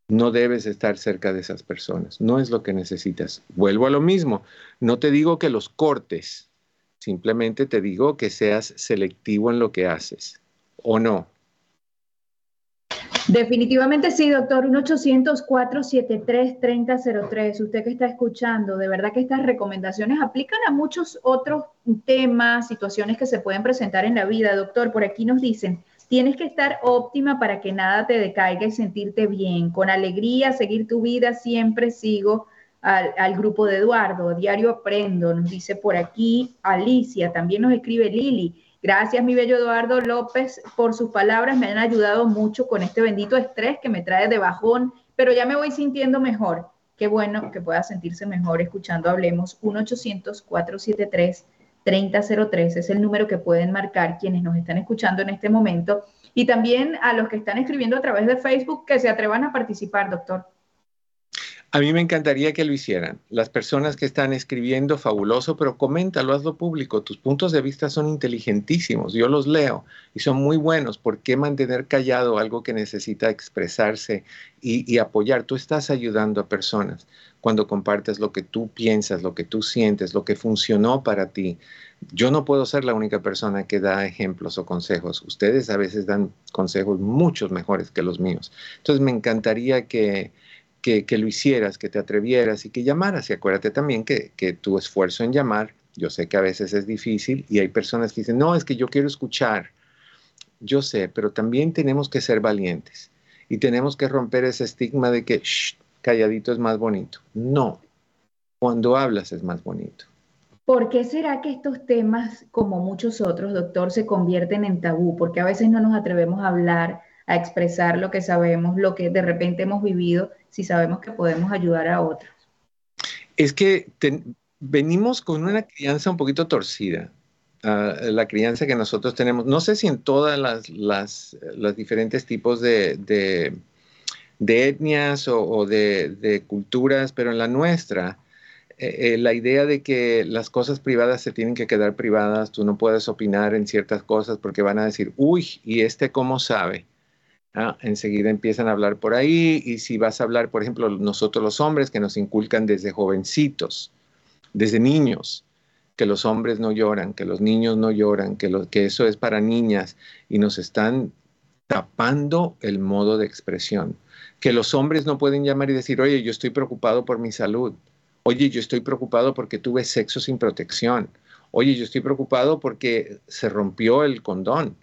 no debes estar cerca de esas personas. No es lo que necesitas. Vuelvo a lo mismo. No te digo que los cortes, simplemente te digo que seas selectivo en lo que haces. ¿O no? Definitivamente sí, doctor. 1-800-473-3003. Usted que está escuchando, de verdad que estas recomendaciones aplican a muchos otros temas, situaciones que se pueden presentar en la vida. Doctor, por aquí nos dicen, tienes que estar óptima para que nada te decaiga y sentirte bien. Con alegría, seguir tu vida. Siempre sigo al, al grupo de Eduardo. Diario aprendo, nos dice por aquí Alicia. También nos escribe Lili. Gracias, mi bello Eduardo López, por sus palabras. Me han ayudado mucho con este bendito estrés que me trae de bajón, pero ya me voy sintiendo mejor. Qué bueno que pueda sentirse mejor escuchando Hablemos 1-800-473-3003. Es el número que pueden marcar quienes nos están escuchando en este momento. Y también a los que están escribiendo a través de Facebook que se atrevan a participar, doctor. A mí me encantaría que lo hicieran. Las personas que están escribiendo, fabuloso, pero coméntalo, hazlo público. Tus puntos de vista son inteligentísimos, yo los leo y son muy buenos. ¿Por qué mantener callado algo que necesita expresarse y, apoyar? Tú estás ayudando a personas cuando compartes lo que tú piensas, lo que tú sientes, lo que funcionó para ti. Yo no puedo ser la única persona que da ejemplos o consejos. Ustedes a veces dan consejos muchos mejores que los míos. Entonces me encantaría que que, lo hicieras, que te atrevieras y que llamaras. Y acuérdate también que, que tu esfuerzo en llamar, yo sé que a veces es difícil y hay personas que dicen, no, es que yo quiero escuchar. Yo sé, pero también tenemos que ser valientes y tenemos que romper ese estigma de que calladito es más bonito. No, cuando hablas es más bonito. ¿Por qué será que estos temas, como muchos otros, doctor, se convierten en tabú? Porque a veces no nos atrevemos a hablar, a expresar lo que sabemos, lo que de repente hemos vivido si sabemos que podemos ayudar a otros? Es que venimos con una crianza un poquito torcida. Ah, la crianza que nosotros tenemos, no sé si en todas las, las, diferentes tipos de, de, etnias o, de, culturas, pero en la nuestra, eh, eh, la idea de que las cosas privadas se tienen que quedar privadas, tú no puedes opinar en ciertas cosas porque van a decir, uy, ¿y este cómo sabe? Enseguida empiezan a hablar por ahí y si vas a hablar, por ejemplo, nosotros los hombres que nos inculcan desde jovencitos, desde niños, que los hombres no lloran, que los niños no lloran, que, lo, que eso es para niñas y nos están tapando el modo de expresión, que los hombres no pueden llamar y decir, oye, yo estoy preocupado por mi salud, oye, yo estoy preocupado porque tuve sexo sin protección, oye, yo estoy preocupado porque se rompió el condón.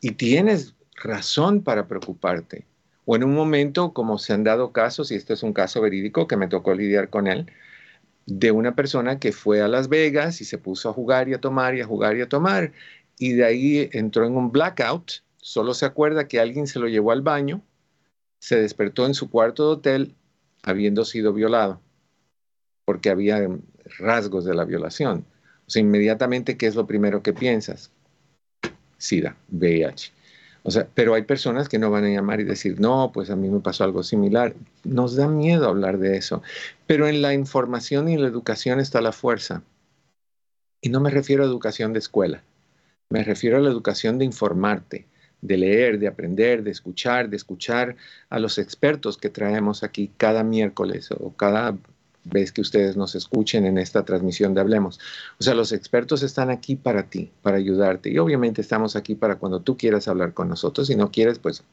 Y tienes razón para preocuparte. O en un momento, como se han dado casos, y este es un caso verídico que me tocó lidiar con él, de una persona que fue a Las Vegas y se puso a jugar y a tomar y a jugar y a tomar, y de ahí entró en un blackout, solo se acuerda que alguien se lo llevó al baño, se despertó en su cuarto de hotel habiendo sido violado, porque había rasgos de la violación. O sea, inmediatamente, ¿qué es lo primero que piensas? SIDA, VIH. O sea, pero hay personas que no van a llamar y decir, no, pues a mí me pasó algo similar. Nos da miedo hablar de eso. Pero en la información y la educación está la fuerza. Y no me refiero a educación de escuela. Me refiero a la educación de informarte, de leer, de aprender, de escuchar, de escuchar a los expertos que traemos aquí cada miércoles o cada ves que ustedes nos escuchen en esta transmisión de Hablemos. O sea, los expertos están aquí para ti, para ayudarte. Y obviamente estamos aquí para cuando tú quieras hablar con nosotros. Si no quieres, pues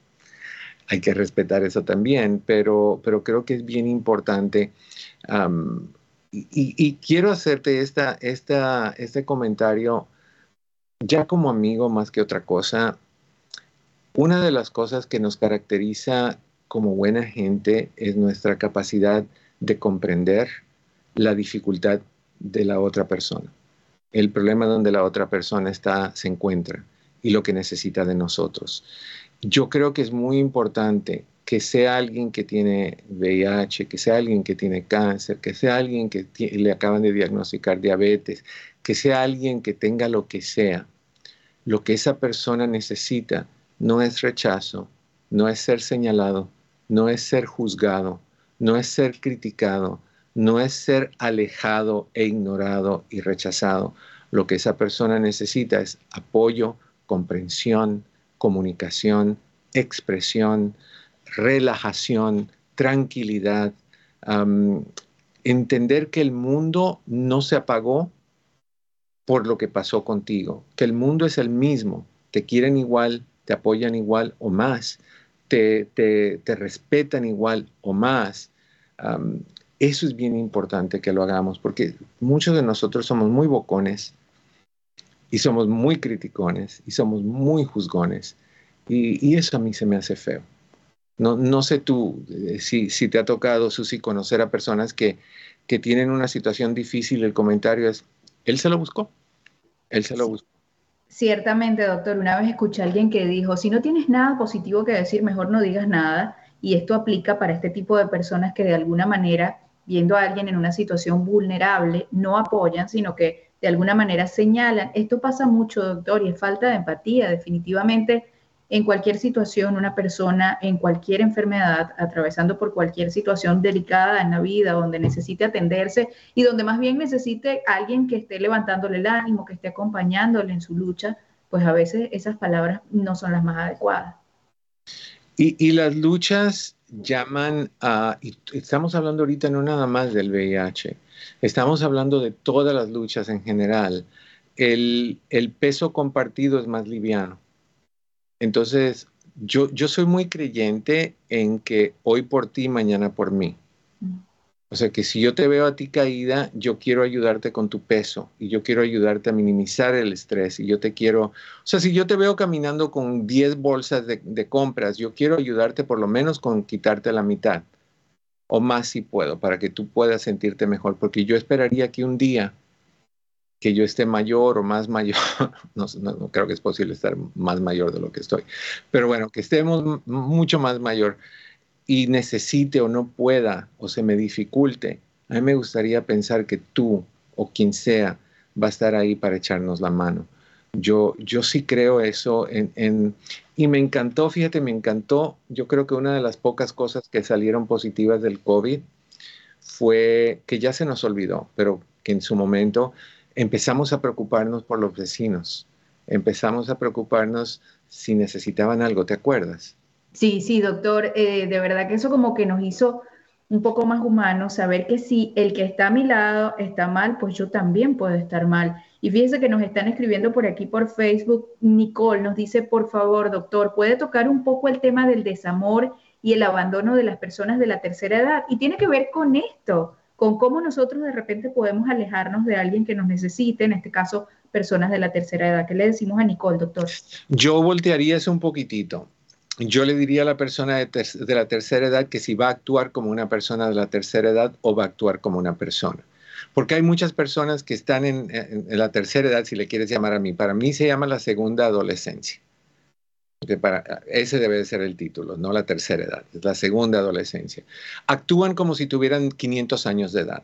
hay que respetar eso también. Pero, pero creo que es bien importante. y, quiero hacerte esta, esta, este comentario ya como amigo más que otra cosa. Una de las cosas que nos caracteriza como buena gente es nuestra capacidad comprender la dificultad de la otra persona, el problema donde la otra persona está, se encuentra y lo que necesita de nosotros. Yo creo que es muy importante que sea alguien que tiene VIH, que sea alguien que tiene cáncer, que sea alguien que le acaban de diagnosticar diabetes, que sea alguien que tenga lo que sea. Lo que esa persona necesita no es rechazo, no es ser señalado, no es ser juzgado, no es ser criticado, no es ser alejado e ignorado y rechazado. Lo que esa persona necesita es apoyo, comprensión, comunicación, expresión, relajación, tranquilidad, entender que el mundo no se apagó por lo que pasó contigo, que el mundo es el mismo, te quieren igual, te apoyan igual o más, te, te, respetan igual o más. Eso es bien importante que lo hagamos porque muchos de nosotros somos muy bocones y somos muy criticones y somos muy juzgones y, eso a mí se me hace feo. No, no sé tú eh, si, si, te ha tocado, Susi, conocer a personas que, que tienen una situación difícil, el comentario es, él se lo buscó, él se lo buscó. Ciertamente, doctor, una vez escuché a alguien que dijo, si no tienes nada positivo que decir, mejor no digas nada. Y esto aplica para este tipo de personas que de alguna manera, viendo a alguien en una situación vulnerable, no apoyan, sino que de alguna manera señalan. Esto pasa mucho, doctor, y es falta de empatía. Definitivamente en cualquier situación, una persona en cualquier enfermedad, atravesando por cualquier situación delicada en la vida, donde necesite atenderse y donde más bien necesite alguien que esté levantándole el ánimo, que esté acompañándole en su lucha, pues a veces esas palabras no son las más adecuadas. Y, las luchas llaman a, y estamos hablando ahorita no nada más del VIH, estamos hablando de todas las luchas en general. el peso compartido es más liviano entonces, yo, yo soy muy creyente en que hoy por ti, mañana por mí. O sea que si yo te veo a ti caída, yo quiero ayudarte con tu peso y yo quiero ayudarte a minimizar el estrés y yo te quiero, o sea, si yo te veo caminando con 10 bolsas de, de compras, yo quiero ayudarte por lo menos con quitarte la mitad o más si puedo, para que tú puedas sentirte mejor, porque yo esperaría que un día que yo esté mayor o más mayor, no, creo que es posible estar más mayor de lo que estoy, pero bueno, que estemos mucho más mayor y necesite o no pueda o se me dificulte, a mí me gustaría pensar que tú o quien sea va a estar ahí para echarnos la mano. Yo, yo sí creo eso en, y me encantó, fíjate, me encantó, yo creo que una de las pocas cosas que salieron positivas del COVID fue que ya se nos olvidó, pero que en su momento empezamos a preocuparnos por los vecinos, empezamos a preocuparnos si necesitaban algo, ¿te acuerdas? Sí, sí, doctor, eh, de verdad que eso como que nos hizo un poco más humanos, saber que si el que está a mi lado está mal, pues yo también puedo estar mal. Y fíjese que nos están escribiendo por aquí por Facebook. Nicole nos dice, por favor, doctor, ¿puede tocar un poco el tema del desamor y el abandono de las personas de la tercera edad? Y tiene que ver con esto, con cómo nosotros de repente podemos alejarnos de alguien que nos necesite, en este caso, personas de la tercera edad. ¿Qué le decimos a Nicole, doctor? Yo voltearía eso un poquitito yo le diría a la persona de, la tercera edad que si va a actuar como una persona de la tercera edad o va a actuar como una persona. Porque hay muchas personas que están en, la tercera edad, si le quieres llamar a mí. Para mí se llama la segunda adolescencia. para, ese debe de ser el título, no la tercera edad, es la segunda adolescencia. Actúan como si tuvieran 500 años de edad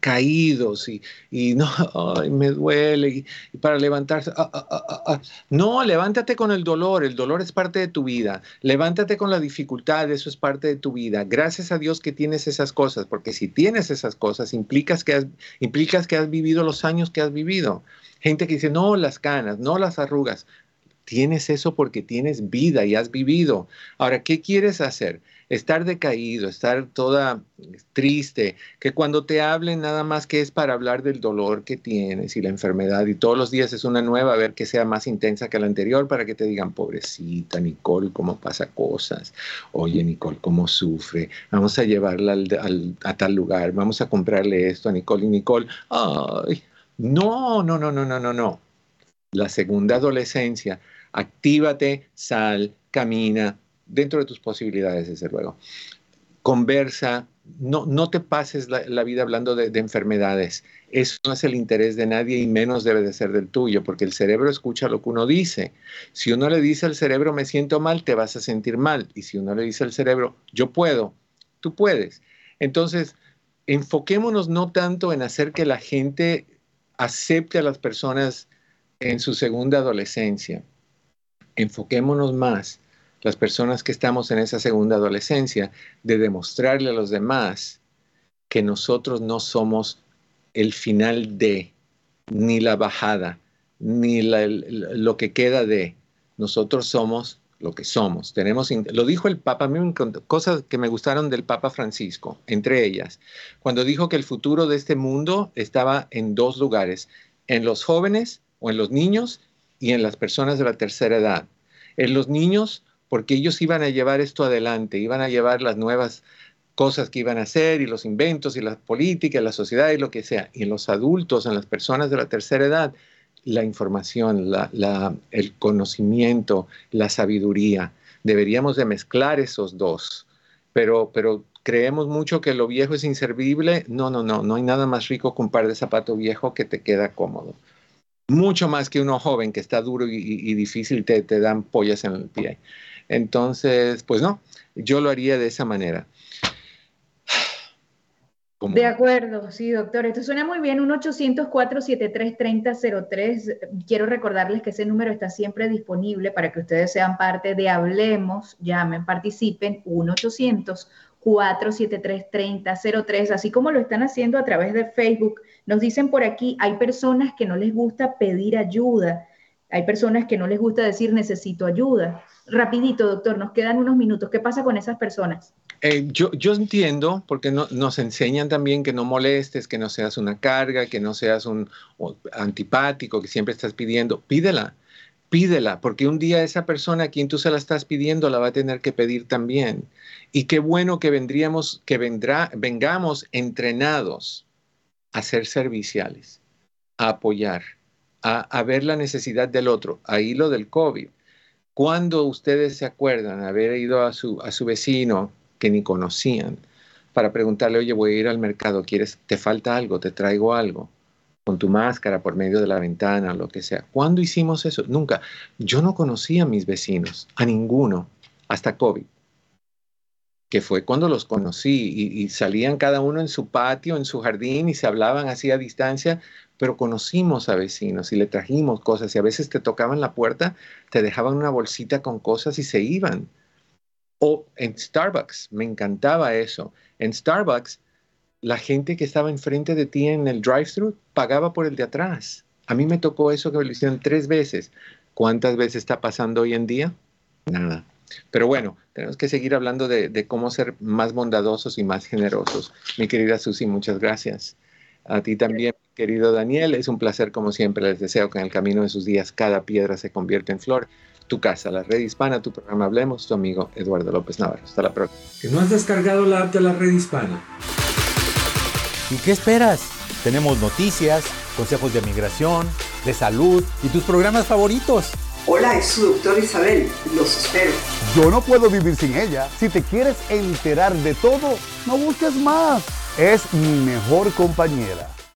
caídos y, y no, me duele, y, para levantarse, ah, ah, ah, no, levántate con el dolor, el dolor es parte de tu vida, levántate con la dificultad, eso es parte de tu vida. Gracias a Dios que tienes esas cosas, porque si tienes esas cosas, implicas que implicas que has vivido los años que has vivido. Gente que dice, no, las canas, no las arrugas. Tienes eso porque tienes vida y has vivido. Ahora, ¿qué quieres hacer? estar decaído, estar toda triste, que cuando te hablen nada más que es para hablar del dolor que tienes y la enfermedad y todos los días es una nueva, a ver que sea más intensa que la anterior para que te digan, pobrecita Nicole, cómo pasa cosas, oye Nicole, cómo sufre, vamos a llevarla a tal lugar, vamos a comprarle esto a Nicole y Nicole, ay, no, no, no, no, no, no, no. La segunda adolescencia, actívate, sal, camina, dentro de tus posibilidades, desde luego. Conversa, no, no te pases la, vida hablando de, enfermedades. Eso no es el interés de nadie y menos debe de ser del tuyo, porque el cerebro escucha lo que uno dice. Si uno le dice al cerebro, me siento mal, te vas a sentir mal. Y si uno le dice al cerebro, yo puedo, tú puedes. Entonces, enfoquémonos no tanto en hacer que la gente acepte a las personas en su segunda adolescencia. Enfoquémonos más las personas que estamos en esa segunda adolescencia, de demostrarle a los demás que nosotros no somos el final de, ni la bajada, ni lo que queda de. Nosotros somos lo que somos. Tenemos, lo dijo el Papa, a mí me cosas que me gustaron del Papa Francisco, entre ellas, cuando dijo que el futuro de este mundo estaba en dos lugares, en los jóvenes o en los niños y en las personas de la tercera edad. En los niños porque ellos iban a llevar esto adelante, iban a llevar las nuevas cosas que iban a hacer y los inventos y la política, la sociedad y lo que sea. Y en los adultos, en las personas de la tercera edad, la información, el conocimiento, la sabiduría. Deberíamos de mezclar esos dos, pero, pero creemos mucho que lo viejo es inservible. No, no, no, no hay nada más rico que un par de zapatos viejo que te queda cómodo. Mucho más que uno joven que está duro y, difícil, te, te dan pollas en el pie. Entonces, pues no, yo lo haría de esa manera. De acuerdo, sí, doctor. Esto suena muy bien. Un 800-473-3003. Quiero recordarles que ese número está siempre disponible para que ustedes sean parte de Hablemos, llamen, participen. 1-800-473-3003, así como lo están haciendo a través de Facebook. Nos dicen por aquí, hay personas que no les gusta pedir ayuda. Hay personas que no les gusta decir necesito ayuda. Rapidito, doctor, nos quedan unos minutos. ¿Qué pasa con esas personas? Eh, yo, yo entiendo, porque nos enseñan también que no molestes, que no seas una carga, que no seas un antipático, que siempre estás pidiendo. Pídela, pídela, porque un día esa persona a quien tú se la estás pidiendo la va a tener que pedir también. Y qué bueno que vendríamos, que vendrá, vengamos entrenados a ser serviciales, a apoyar, a, ver la necesidad del otro. Ahí lo del COVID cuando ustedes se acuerdan haber ido a su, a su vecino que ni conocían para preguntarle, oye, voy a ir al mercado, ¿quieres, te falta algo, te traigo algo? Con tu máscara por medio de la ventana, lo que sea. ¿Cuándo hicimos eso? Nunca. Yo no conocía a mis vecinos, a ninguno, hasta COVID que fue cuando los conocí y, salían cada uno en su patio, en su jardín y se hablaban así a distancia, pero conocimos a vecinos y le trajimos cosas y a veces te tocaban la puerta, te dejaban una bolsita con cosas y se iban. O en Starbucks, me encantaba eso. En Starbucks la gente que estaba enfrente de ti en el drive-thru pagaba por el de atrás. A mí me tocó eso que me lo hicieron tres veces. ¿Cuántas veces está pasando hoy en día? Nada. Pero bueno, tenemos que seguir hablando de, cómo ser más bondadosos y más generosos. Mi querida Susi, muchas gracias. A ti también, querido Daniel, es un placer como siempre. Les deseo que en el camino de sus días cada piedra se convierta en flor. Tu casa, la red hispana, tu programa Hablemos, tu amigo Eduardo López Navarro. Hasta la próxima. ¿Que no has descargado la app de la red hispana? ¿Y qué esperas? Tenemos noticias, consejos de migración, de salud y tus programas favoritos. Hola, es su doctor Isabel. Los espero. Yo no puedo vivir sin ella. Si te quieres enterar de todo, no busques más. Es mi mejor compañera